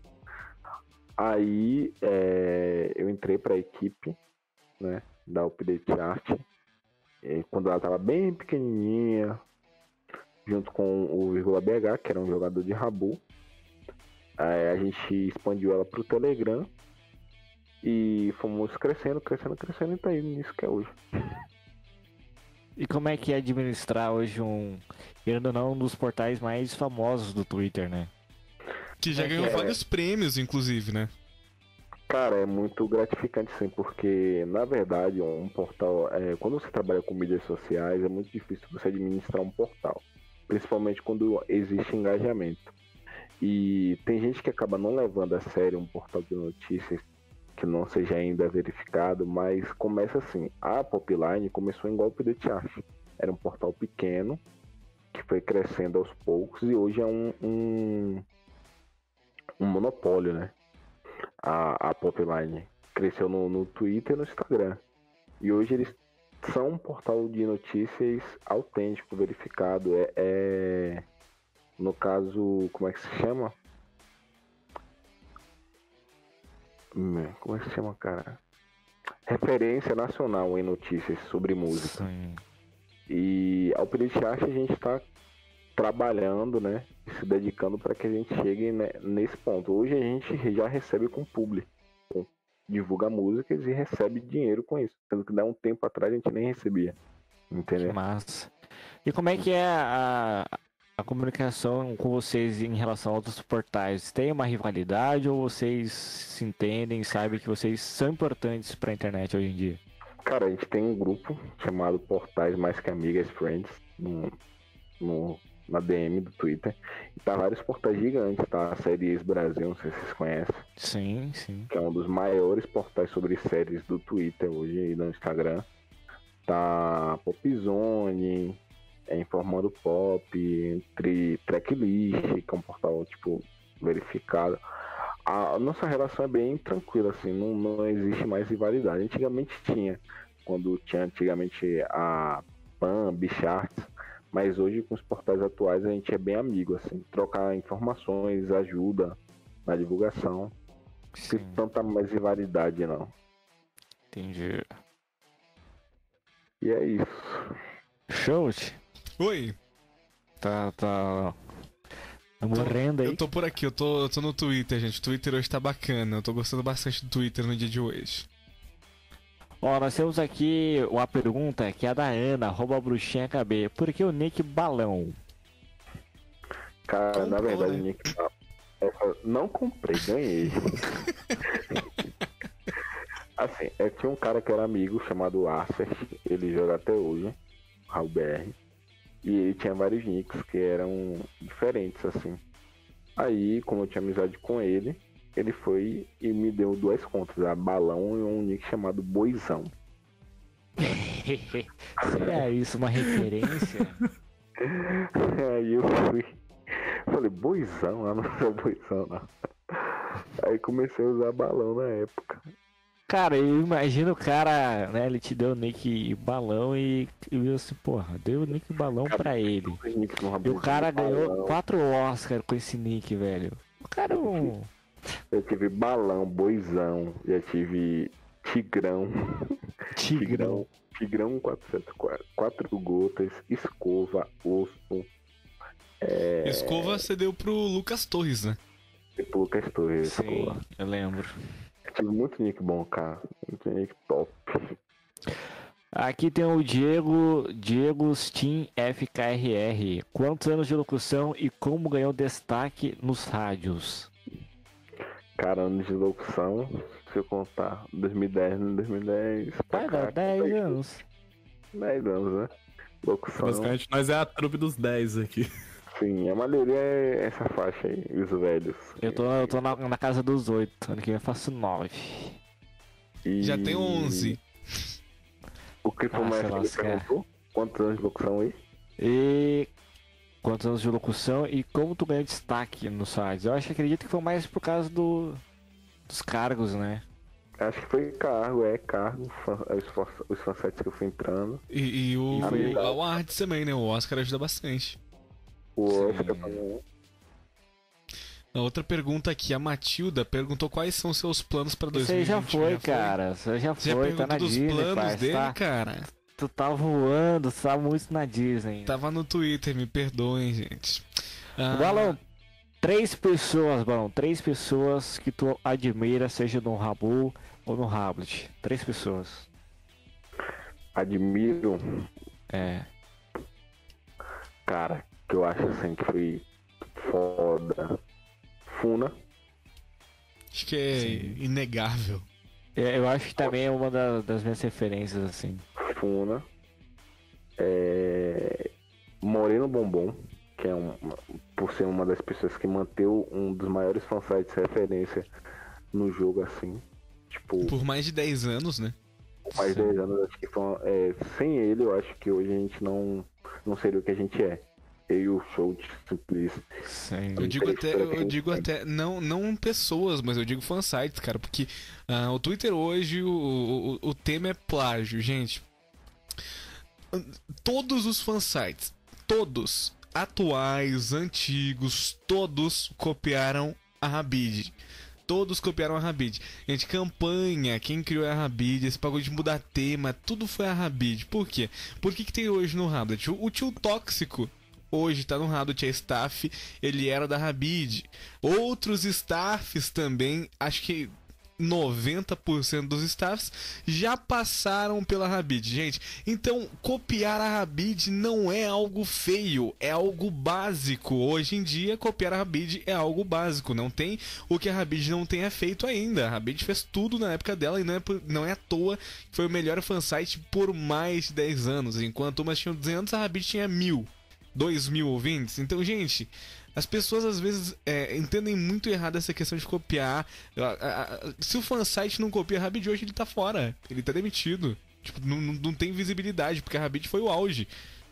Aí é, eu entrei para a equipe né, da UPD Chart, quando ela estava bem pequenininha, junto com o Vírgula BH, que era um jogador de Rabu. Aí a gente expandiu ela pro Telegram e fomos crescendo, crescendo, crescendo e tá aí nisso que é hoje. E como é que é administrar hoje um, querendo ou não, um dos portais mais famosos do Twitter, né? Que já É, ganhou é. vários prêmios, inclusive, né? Cara, é muito gratificante sim, porque na verdade um portal, é, quando você trabalha com mídias sociais, é muito difícil você administrar um portal, principalmente quando existe engajamento. E tem gente que acaba não levando a sério um portal de notícias que não seja ainda verificado, mas começa assim. A Popline começou em golpe de chart. Era um portal pequeno que foi crescendo aos poucos e hoje é um, um, um monopólio, né? A, a Popline. Cresceu no, no Twitter e no Instagram. E hoje eles são um portal de notícias autêntico, verificado. É, é- no caso, como é que se chama? Hum, Como é que se chama, cara? Referência nacional em notícias sobre música. Sim. E ao Art a gente está trabalhando, né? Se dedicando para que a gente chegue né, nesse ponto. Hoje a gente já recebe com publi, com- divulga músicas e recebe dinheiro com isso. Sendo que dá um tempo atrás a gente nem recebia. Que Entendeu? massa. E como é que é a, a comunicação com vocês em relação a outros portais? Tem uma rivalidade ou vocês se entendem, sabem que vocês são importantes para a internet hoje em dia? Cara, a gente tem um grupo chamado Portais Mais Que Amigas Friends no, no- na DM do Twitter. E tá vários portais gigantes, tá? A série Brasil, não sei se vocês conhecem. Sim, sim. que é um dos maiores portais sobre séries do Twitter hoje e no Instagram. Tá Popzone, é Informando Pop, entre Tracklist, que é um portal tipo verificado. A nossa relação é bem tranquila, assim, não, não existe mais rivalidade. Antigamente tinha, quando tinha antigamente a Pan, Bicharts, mas hoje com os portais atuais a gente é bem amigo, assim, trocar informações, ajuda na divulgação. Não Sim, tanta mais rivalidade, não. entendi. E é isso. Schultz? Oi, Tá, tá. Tá morrendo aí. eu tô por aqui, eu tô, eu tô no Twitter, gente. O Twitter hoje tá bacana. Eu tô gostando bastante do Twitter no dia de hoje. Ó, nós temos aqui uma pergunta que é da Ana, arroba bruxinha KB. Por que o Nick Balão? Cara, na verdade, né? Nick, essa- não comprei, ganhei. assim, é, tinha um cara que era amigo chamado Acer, ele joga até hoje, Raul BR, e ele tinha vários nicks que eram diferentes, assim. Aí, como eu tinha amizade com ele, ele foi e me deu duas contas, a Balão e um nick chamado Boizão. Seria isso uma referência? Aí eu fui. Falei, boizão, ah, não sou boizão não. Aí comecei a usar balão na época. Cara, eu imagino o cara, né? Ele te deu o Nick Balão e e viu assim, porra, deu o Nick Balão pra ele. E o cara ganhou balão. quatro Oscars com esse Nick, velho. O cara é um. Eu tive balão, boizão, já tive tigrão, Tigrão. tigrão 404, quatro gotas, escova, osso, É. Escova você deu pro Lucas Torres, né? e Lucas Torres, Sim, escova. eu lembro. Tive muito nick bom, cara. Muito nick top. Aqui tem o Diego, Diego Steam FKRR. Quantos anos de locução e como ganhou destaque nos rádios? Cara, anos de locução, se eu contar, 2010, 2010, pra Vai dar 10 foi anos. 10 anos, né? Locução, Basicamente, nós é a trupe dos 10 aqui. sim, a maioria é essa faixa aí, os velhos. Eu tô, eu tô na, na casa dos 8. Ano que vem eu faço 9. E Já tem 11. O Cripto Ah, se Mestre ele lascar. perguntou quantos anos de locução aí? E quantos anos de locução e como tu ganhou destaque nos rádios? Eu acho que acredito que foi mais por causa do, dos cargos, né? Acho que foi cargo, é cargo, os, fan- os fansites que eu fui entrando. E, e o, Amigo. o Arts também, né? O Oscar ajuda bastante. O Oscar também. A outra pergunta aqui, a Matilda perguntou quais são seus planos pra Isso aí 2020. já foi, cara. Aí já Você já foi, tá na dos Disney, planos pai. dele, Tá, cara? Tu tá voando, tu tá muito na Disney. Tava no Twitter, me perdoem, gente. Ah, Balão, três pessoas, Balão, três pessoas que tu admira, seja no Rabu ou no Rablet. Três pessoas. Admiro, É. cara, que eu acho assim que foi foda. Funa, Acho que é inegável. É, Eu acho que também é uma da- das minhas referências, assim. Funa. É... Moreno Bombom, que é um, por ser uma das pessoas que manteve um dos maiores fansites referência no jogo assim. Tipo, Por mais de 10 anos, né? mais de 10 anos, acho que foi, é, sem ele, eu acho que hoje a gente não, não seria o que a gente é. Eu e o show de Simplício. Sim. Eu digo até, eu digo até, não, não pessoas, mas eu digo fansites, cara, porque ah, o Twitter hoje, o, o, o tema é plágio, gente. Todos os fansites, todos, atuais, antigos, todos copiaram a Rabid. Todos copiaram a Rabid. Gente, campanha, quem criou a Rabid, esse bagulho de mudar tema, tudo foi a Rabid. Por quê? Por que, que tem hoje no Rabid? O, o tio tóxico hoje tá no Rabid, é staff, ele era da Rabid. Outros staffs também, acho que 90% dos staffs já passaram pela Rabid, gente. Então, copiar a Rabid não é algo feio, é algo básico. Hoje em dia, copiar a Rabid é algo básico. Não tem o que a Rabid não tenha feito ainda. A Rabid fez tudo na época dela e não é, não é à toa que foi o melhor fansite por mais de 10 anos. Enquanto umas tinham 200, a Rabid tinha mil. 2 mil ouvintes. Então, gente, as pessoas às vezes é, entendem muito errado essa questão de copiar. A- a- a- Se o fansite não copia a Rabid hoje, ele tá fora. Ele tá demitido. Tipo, não, não, tem visibilidade, porque a Rabid foi o auge.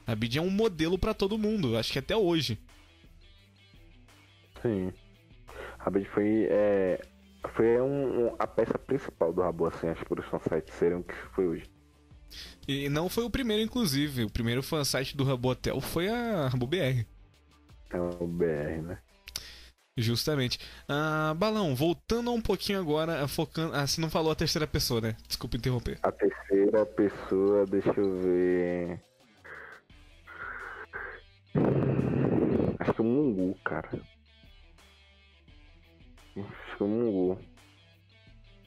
A Rabid é um modelo pra todo mundo, acho que até hoje. Sim. Rabbit foi, é, foi um, um- a peça principal do Rabu, assim, acho que por os fansites serem o que foi hoje. E não foi o primeiro, inclusive. O primeiro fansite do Rabotel foi a RaboBR. É o BR, né? Justamente. Ah, Balão, voltando um pouquinho agora, eh, focando. Ah, você não falou a terceira pessoa, né? Desculpa interromper. A terceira pessoa, deixa eu ver. Acho que é o Mungu, cara. Acho que é o Mungu.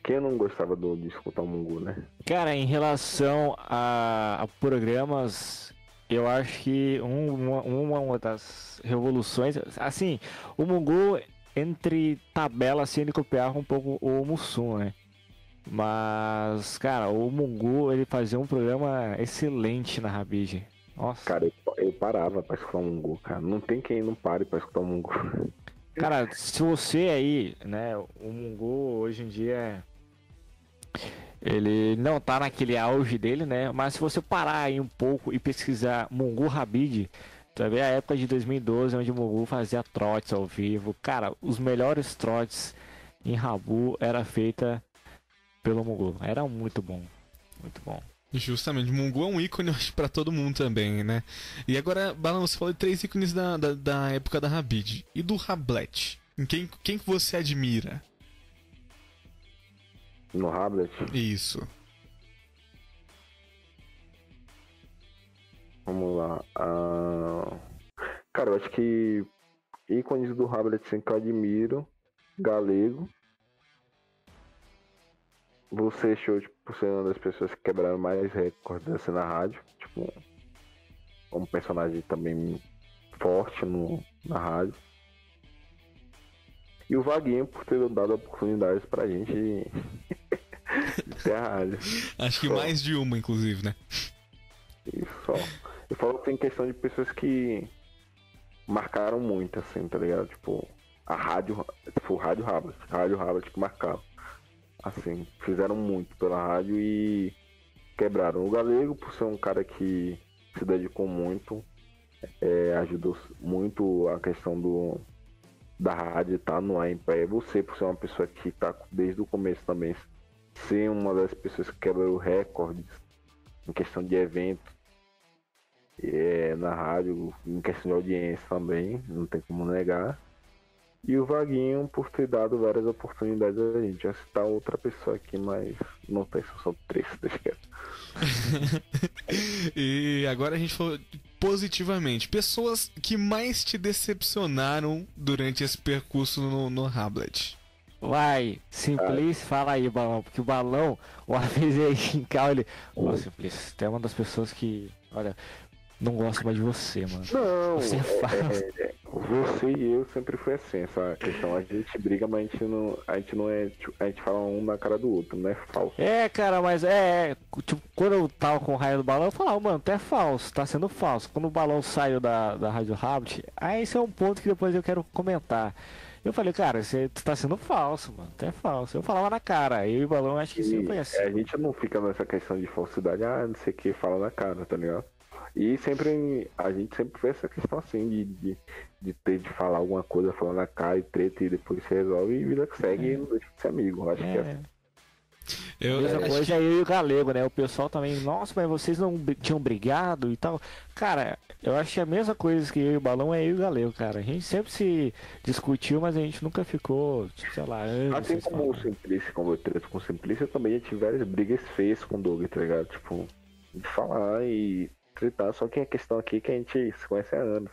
Quem não gostava do, de escutar o Mungu, né? Cara, em relação a, a programas eu acho que um- uma, uma das revoluções, assim, o Mungu entre tabelas assim, ele copiava um pouco o Mussum, né? Mas, cara, o Mungu ele fazia um programa excelente na Rabid. Nossa, Cara, eu, eu parava pra escutar o Mungu, cara. Não tem quem não pare pra escutar o Mungu. Cara, se você aí, né, o Mungu hoje em dia ele não tá naquele auge dele, né? Mas se você parar aí um pouco e pesquisar Mungu Rabid, ver a época de 2012 onde o Mungu fazia trotes ao vivo. Cara, os melhores trotes em Rabu era feita pelo Mungu. Era muito bom. Muito bom. Justamente, Mungu é um ícone, pra todo mundo também, né? E agora, Balan, você falou de três ícones da, da, da época da Rabid. E do Rablet? Em Quem, quem que você admira? No Hablet, Isso. vamos lá. Ah, Cara, eu acho que ícones do Hablet assim, que eu admiro. Galego. Você show tipo, por ser uma das pessoas que quebraram mais recordes assim, na rádio. Tipo, um personagem também forte no, na rádio. E o Vaguinho por ter dado oportunidades pra gente de, ter a rádio. Acho que Só. mais de uma, inclusive, né? E só. Eu falo que tem questão de pessoas que marcaram muito, assim, tá ligado? Tipo, a rádio, tipo, o Rádio Hablet, Rádio Hablet que marcava. Assim, fizeram muito pela rádio e quebraram. O Galego, por ser um cara que se dedicou muito, é, ajudou muito a questão do da rádio estar no ar em pé. Você, por ser uma pessoa que tá desde o começo também, ser uma das pessoas que quebrou recordes em questão de evento é, na rádio, em questão de audiência também, não tem como negar. E o Vaguinho por ter dado várias oportunidades a gente. Já citar outra pessoa aqui, mas não tem, só são três, deixa quieto. e agora a gente falou positivamente. Pessoas que mais te decepcionaram durante esse percurso no, no Hablet. Vai, Simplice, fala aí, Balão, porque o Balão, uma vez aí em casa, ele. Ó, Simplice, tem uma das pessoas que, olha, não gosta mais de você, mano. Não, Você é falso. é, é, você e eu sempre foi assim, essa questão. A gente briga, mas a gente não, a gente não é. tipo, A gente fala um na cara do outro, não é falso. É, cara, mas é, é, tipo, quando eu tava com o raio do balão, eu falava, mano, tu é falso, tá sendo falso. Quando o balão saiu da, da Rádio Rabbit, aí esse é um ponto que depois eu quero comentar. Eu falei, cara, você tá sendo falso, mano, tu é falso. Eu falava na cara, eu e o balão acho que sempre foi E, assim. é, a gente não fica nessa questão de falsidade, ah, não sei o que, fala na cara, tá ligado? E sempre, a gente sempre fez essa questão assim, de, de, de ter de falar alguma coisa, falar na cara e treta e depois se resolve e vida que segue e não deixa de ser amigo. Acho que é É. assim. Eu, Mesma acho coisa é eu e o Galego, né? O pessoal também, nossa, mas vocês não tinham brigado e tal. Cara, eu acho que a mesma coisa que eu e o Balão é eu e o Galego, cara. A gente sempre se discutiu, mas a gente nunca ficou, tipo, sei lá, anos. Assim como o. Simplice, como eu treto com o Simplice, eu também já tive várias brigas feias com o Doug, tá ligado? Tipo, de falar e tretar, só que a questão aqui é que a gente se conhece há anos.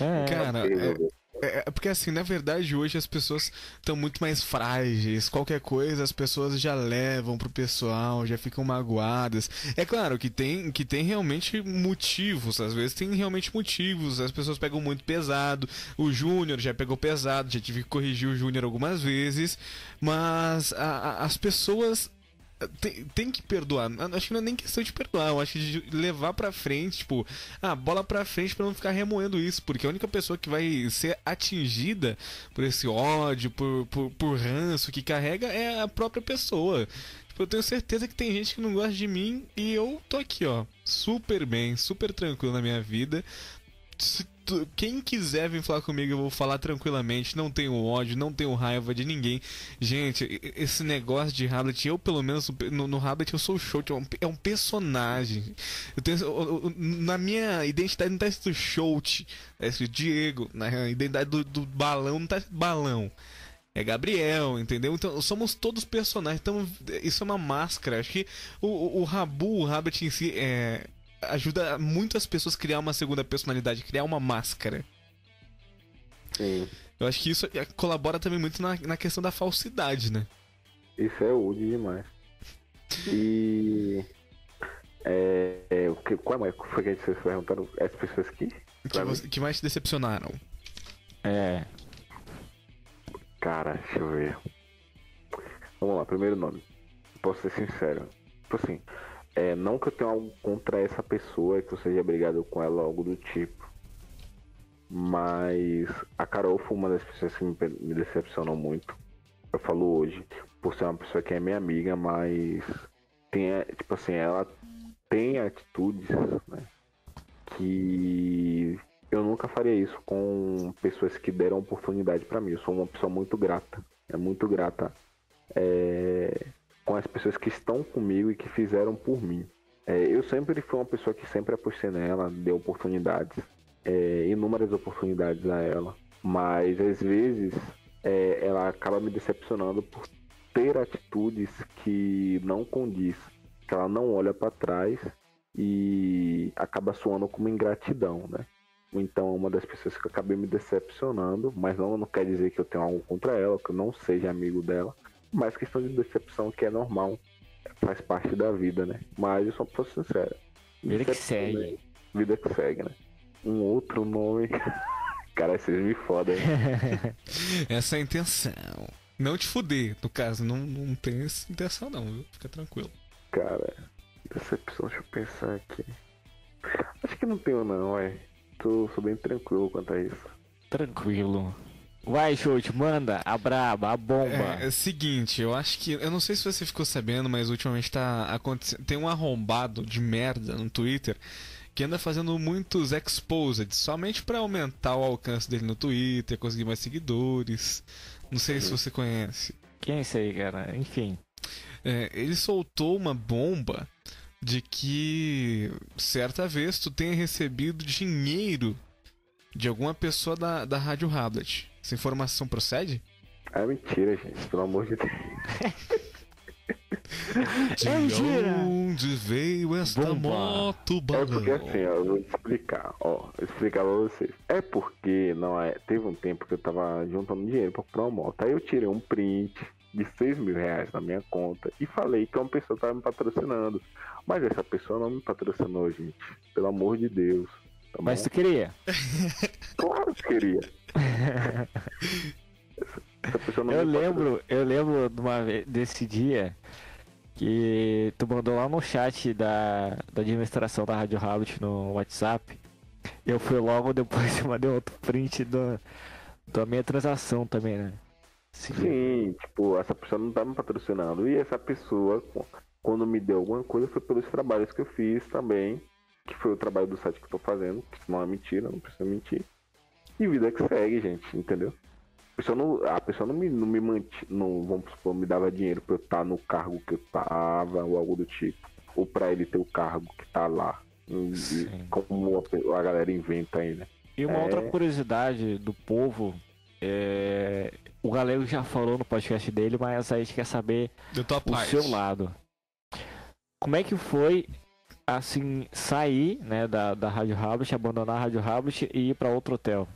É, Cara, é. É, é porque assim, na verdade, hoje as pessoas estão muito mais frágeis. Qualquer coisa as pessoas já levam pro pessoal, já ficam magoadas. É claro que tem, que tem realmente motivos, às vezes tem realmente motivos. As pessoas pegam muito pesado. O Júnior já pegou pesado, já tive que corrigir o Júnior algumas vezes. Mas a- a- as pessoas tem, tem que perdoar. Acho que não é nem questão de perdoar, eu acho que de levar pra frente, tipo, ah, bola pra frente pra não ficar remoendo isso, porque a única pessoa que vai ser atingida por esse ódio, por, por, por ranço que carrega é a própria pessoa. Tipo, eu tenho certeza que tem gente que não gosta de mim e eu tô aqui, ó, super bem, super tranquilo na minha vida. Quem quiser vir falar comigo, eu vou falar tranquilamente. Não tenho ódio, não tenho raiva de ninguém. Gente, esse negócio de Hamlet, eu pelo menos no, no eu sou o Shout, é um, é um personagem. Eu tenho, eu- eu- na minha identidade não tá escrito Shout, tá escrito Diego. Na identidade do, do balão não tá escrito balão. É Gabriel, entendeu? Então somos todos personagens. Então isso é uma máscara. Acho que o, o, o Rabu, o Rabbit em si, é, ajuda muitas pessoas a criar uma segunda personalidade, criar uma máscara. Sim. Eu acho que isso é, colabora também muito na, na questão da falsidade, né? Isso é old demais. E. É, é, o que, qual é, foi que vocês perguntaram? As pessoas que. Que, você- que mais te decepcionaram? É. Cara, deixa eu ver. Vamos lá, primeiro nome. Posso ser sincero. Tipo assim, é, não que eu tenha algo contra essa pessoa, que eu seja brigado com ela, algo do tipo. Mas a Carol foi uma das pessoas que me, decepcionou muito. Eu falo hoje, por ser uma pessoa que é minha amiga, mas tem, tipo assim, ela tem atitudes, né? Que eu nunca faria isso com pessoas que deram oportunidade pra mim. Eu sou uma pessoa muito grata. É muito grata é, com as pessoas que estão comigo e que fizeram por mim. É, eu sempre fui uma pessoa que sempre apostei nela, deu oportunidades, é, inúmeras oportunidades a ela. Mas às vezes é, ela acaba me decepcionando por ter atitudes que não condiz, que ela não olha pra trás e acaba soando como ingratidão, né? Então é uma das pessoas que eu acabei me decepcionando, mas não, não quer dizer que eu tenho algo contra ela, que eu não seja amigo dela, mas questão de decepção que é normal, faz parte da vida, né? Mas eu sou uma pessoa sincera. Vida que Decepção, segue. né? Vida que segue, né? Um outro nome. Cara, vocês me fodem. Essa é a intenção. Não te fuder, no caso, não, não tem essa intenção não, viu? Fica tranquilo. Cara, decepção, deixa eu pensar aqui. Acho que não tenho não, ué. Tô, sou bem tranquilo quanto a isso. Tranquilo. Vai, Chute, manda a braba, a bomba. É, é o seguinte, eu acho que. Eu não sei se você ficou sabendo, mas ultimamente tá acontecendo. Tem um arrombado de merda no Twitter que anda fazendo muitos exposed somente pra aumentar o alcance dele no Twitter, conseguir mais seguidores. Não sei se você conhece. Quem é esse aí, cara? Enfim. É, ele soltou uma bomba de que certa vez tu tenha recebido dinheiro de alguma pessoa da, da Rádio Hablet. Essa informação procede? É mentira, gente, pelo amor de Deus. De É mentira. onde veio esta Bomba. moto É balão? porque assim, ó, eu vou te explicar, ó, vou explicar pra vocês. É porque não é. Teve um tempo que eu tava juntando dinheiro pra comprar uma moto. Aí eu tirei um print de 6 mil reais na minha conta e falei que uma pessoa tava me patrocinando. Mas essa pessoa não me patrocinou, gente. Pelo amor de Deus. Tá Mas tu queria? Claro que queria. Eu lembro, eu lembro de uma desse dia que tu mandou lá no chat da, da administração da Rádio Rabbit no WhatsApp. Eu fui logo depois e mandei outro print do, da minha transação também, né? Sim. Sim, tipo, essa pessoa não tá me patrocinando. E essa pessoa, qu- quando me deu alguma coisa, foi pelos trabalhos que eu fiz também. Que foi o trabalho do site que eu tô fazendo, que não é mentira, não precisa mentir. E vida que segue, gente, entendeu? A pessoa não, a pessoa não me, não me mantinha, não, vamos supor, me dava dinheiro pra eu estar no cargo que eu tava, ou algo do tipo. Ou pra ele ter o cargo que tá lá. E- Sim. como a, a galera inventa aí, né? E uma É. outra curiosidade do povo, é... o Galego já falou no podcast dele, mas a gente quer saber tua o parte. seu lado. Como é que foi, assim, sair, né, da, da Rádio Habit, abandonar a Rádio Habit e ir pra outro hotel?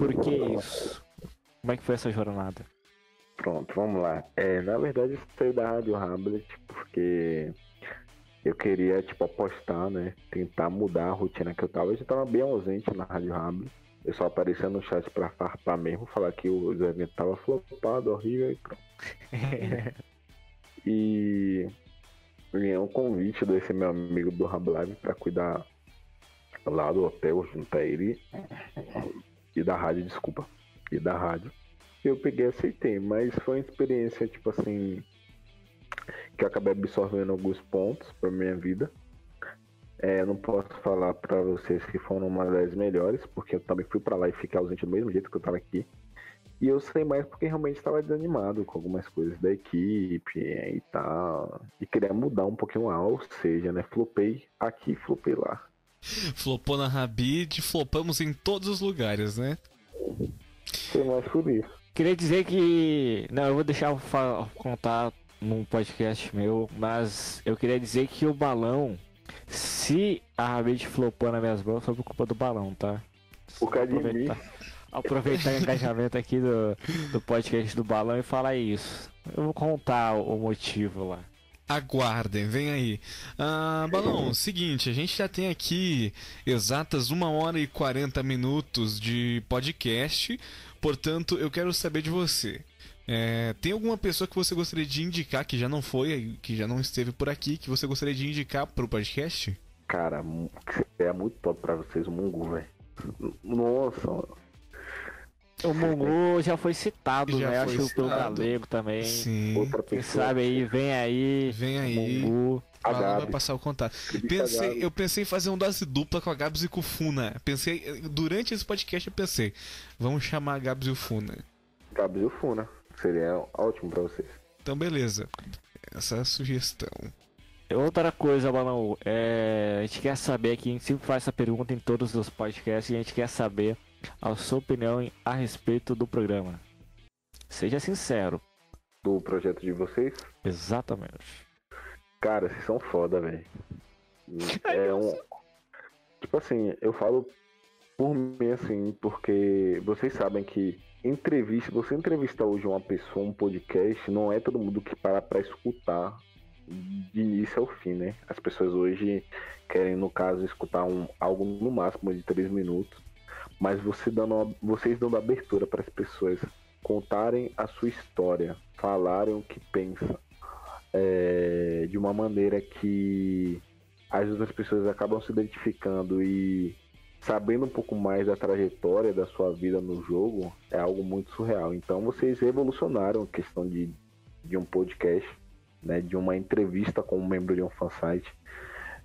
Por que isso? Como é que foi essa jornada? Pronto, vamos lá. É, na verdade, eu saí da Rádio Hamlet porque eu queria, tipo, apostar, né? Tentar mudar a rotina que eu tava. Eu já tava bem ausente na Rádio Hamlet. Eu só aparecia no chat pra farpar mesmo, falar que o evento tava flopado, horrível e pronto. E ganhei um convite desse meu amigo do Live pra cuidar lá do hotel junto a ele. E da rádio, desculpa. E da rádio eu peguei e aceitei, mas foi uma experiência, tipo assim, que eu acabei absorvendo alguns pontos pra minha vida. É, não posso falar pra vocês que foram uma das melhores, porque eu também fui pra lá e fiquei ausente do mesmo jeito que eu tava aqui. E eu sei mais porque realmente estava desanimado com algumas coisas da equipe e tal. E queria mudar um pouquinho lá, ou seja, né? Flopei aqui, flopei lá. Flopou na Rabid, flopamos em todos os lugares, né? Foi mais por isso. Queria dizer que. Não, eu vou deixar contar num podcast meu, mas eu queria dizer que o balão, se a Rabbit flopou nas minhas mãos, foi por culpa do balão, tá? Por causa de mim. Aproveitar, aproveitar o engajamento aqui do, do podcast do Balão e falar isso. Eu vou contar o motivo lá. Aguardem, vem aí. Ah, Balão, seguinte, a gente já tem aqui exatas 1 hora e 40 minutos de podcast, portanto, eu quero saber de você. É, tem alguma pessoa que você gostaria de indicar, que já não foi, que já não esteve por aqui, que você gostaria de indicar pro podcast? Cara, é muito top pra vocês o velho. Nossa, O Mungu já foi citado, Já né? foi Acho que pelo citado. Galego também. Sim. outra Quem sabe aí, vem aí. Vem aí. Mungu. A vai passar o contato. Pensei, eu pensei em fazer um dose dupla com a Gabs e com o Funa. Pensei, durante esse podcast eu pensei, vamos chamar a Gabs e o Funa. Gabriel Funa. Seria ótimo pra vocês. Então beleza. Essa é a sugestão. Outra coisa, Balão, é, a gente quer saber aqui, a gente sempre faz essa pergunta em todos os podcasts e a gente quer saber a sua opinião a respeito do programa. Seja sincero. Do projeto de vocês, Exatamente. cara, vocês são foda, velho. É um. Tipo assim, eu falo por mim assim, porque vocês sabem que entrevista, você entrevistar hoje uma pessoa, um podcast, não é todo mundo que para pra escutar de início ao fim, né? As pessoas hoje querem, no caso, escutar um, algo no máximo de três minutos, mas você dando, vocês dando abertura para as pessoas contarem a sua história, falarem o que pensam, é, de uma maneira que as outras pessoas acabam se identificando e sabendo um pouco mais da trajetória da sua vida no jogo é algo muito surreal. Então vocês revolucionaram a questão de, de um podcast, né, de uma entrevista com um membro de um fansite.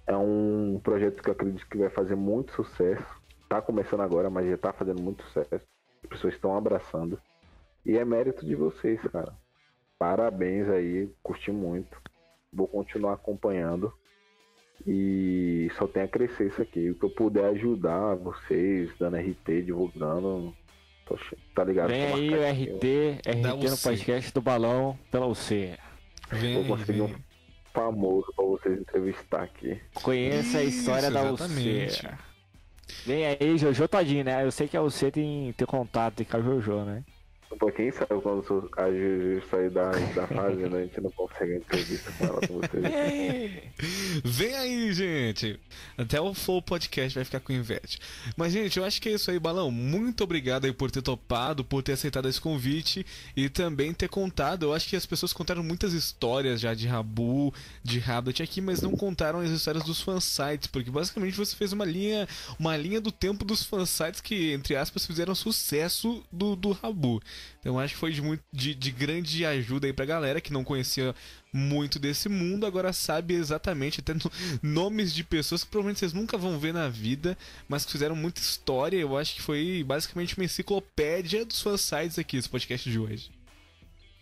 É um projeto que eu acredito que vai fazer muito sucesso. Tá começando agora, mas já tá fazendo muito sucesso. As pessoas estão abraçando. E é mérito de vocês, cara. Parabéns aí, curti muito. Vou continuar acompanhando. E só tem a crescer isso aqui. O que eu puder ajudar vocês, dando RT, divulgando. tô che- tá ligado? Vem aí o RT, RT no podcast do Balão pela UC. Vem Vou conseguir vem. um famoso pra vocês entrevistar aqui. Conheça a história Isso, da exatamente. UC. Vem aí, Jojo Todinho, né? Eu sei que a UC tem, tem contato com a Jojo, né? Pra quem sabe quando a Juju sair da, da fazenda, a gente não consegue entrevista com ela com vocês. Vem aí, gente! Até o Flow Podcast vai ficar com inveja. Mas, gente, eu acho que é isso aí, Balão. Muito obrigado aí por ter topado, por ter aceitado esse convite e também ter contado. Eu acho que as pessoas contaram muitas histórias já de Rabu, de Rablet aqui, mas não contaram as histórias dos fansites, porque basicamente você fez uma linha, uma linha do tempo dos fansites que, entre aspas, fizeram sucesso do, do Rabu. Então acho que foi de, muito, de, de grande ajuda aí pra galera que não conhecia muito desse mundo, agora sabe exatamente até no- nomes de pessoas que provavelmente vocês nunca vão ver na vida, mas que fizeram muita história. Eu acho que foi basicamente uma enciclopédia dos fansites aqui, esse podcast de hoje.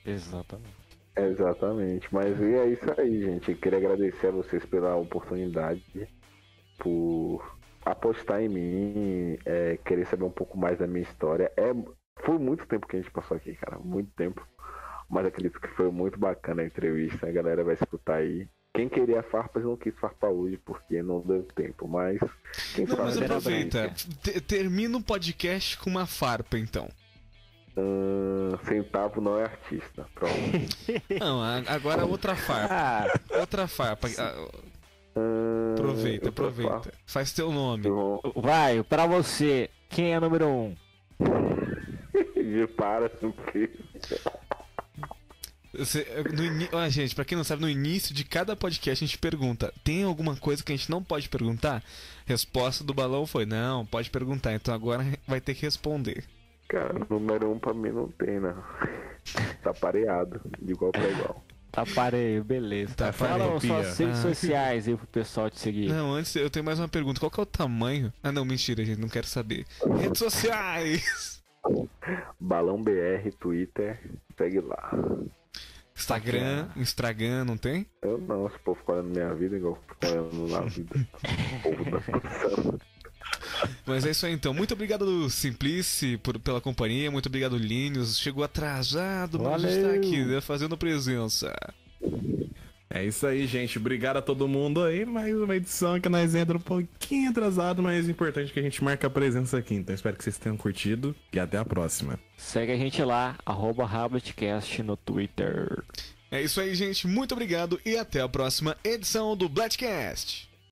Exatamente. Exatamente, mas e é isso aí, gente. Eu queria agradecer a vocês pela oportunidade, por apostar em mim, é, querer saber um pouco mais da minha história. É, foi muito tempo que a gente passou aqui, cara, muito tempo. Mas acredito que foi muito bacana a entrevista, a galera vai escutar aí. Quem queria farpas não quis farpar hoje porque não deu tempo, mas quem Não, mas aproveita, te- termina o podcast com uma farpa então. Centavo não é artista. Pronto. Não, a- agora outra farpa. Ah, Outra farpa. Ah, Aproveita, aproveita. Faz teu nome. Vai, pra você, quem é número um? E para, porque Você- no Ó, gente, pra quem não sabe, no início de cada podcast a gente pergunta: tem alguma coisa que a gente não pode perguntar? Resposta do balão foi: não, pode perguntar. Então agora vai ter que responder. Cara, número um pra mim não tem, não. Tá pareado, de igual pra igual. Tá pareio, beleza. Tá Fala pareio, suas redes Ah. sociais aí pro pessoal te seguir. Não, antes eu tenho mais uma pergunta: qual que é o tamanho? Ah, não, mentira, gente, não quero saber. Redes sociais: Balão BR, Twitter, segue lá. Instagram, Instagram, não tem? Eu não, se o povo ficar olhando minha vida, igual fica olhando na vida. Povo tá pensando. Mas é isso aí então. Muito obrigado, Simplice, por, pela companhia. Muito obrigado, Linus. Chegou atrasado, mas está aqui, né, fazendo presença. É isso aí, gente. Obrigado a todo mundo aí. Mais uma edição que nós entra um pouquinho atrasado, mas é importante que a gente marque a presença aqui. Então espero que vocês tenham curtido e até a próxima. Segue a gente lá, arroba Rabletcast no Twitter. É isso aí, gente. Muito obrigado e até a próxima edição do Blatcast.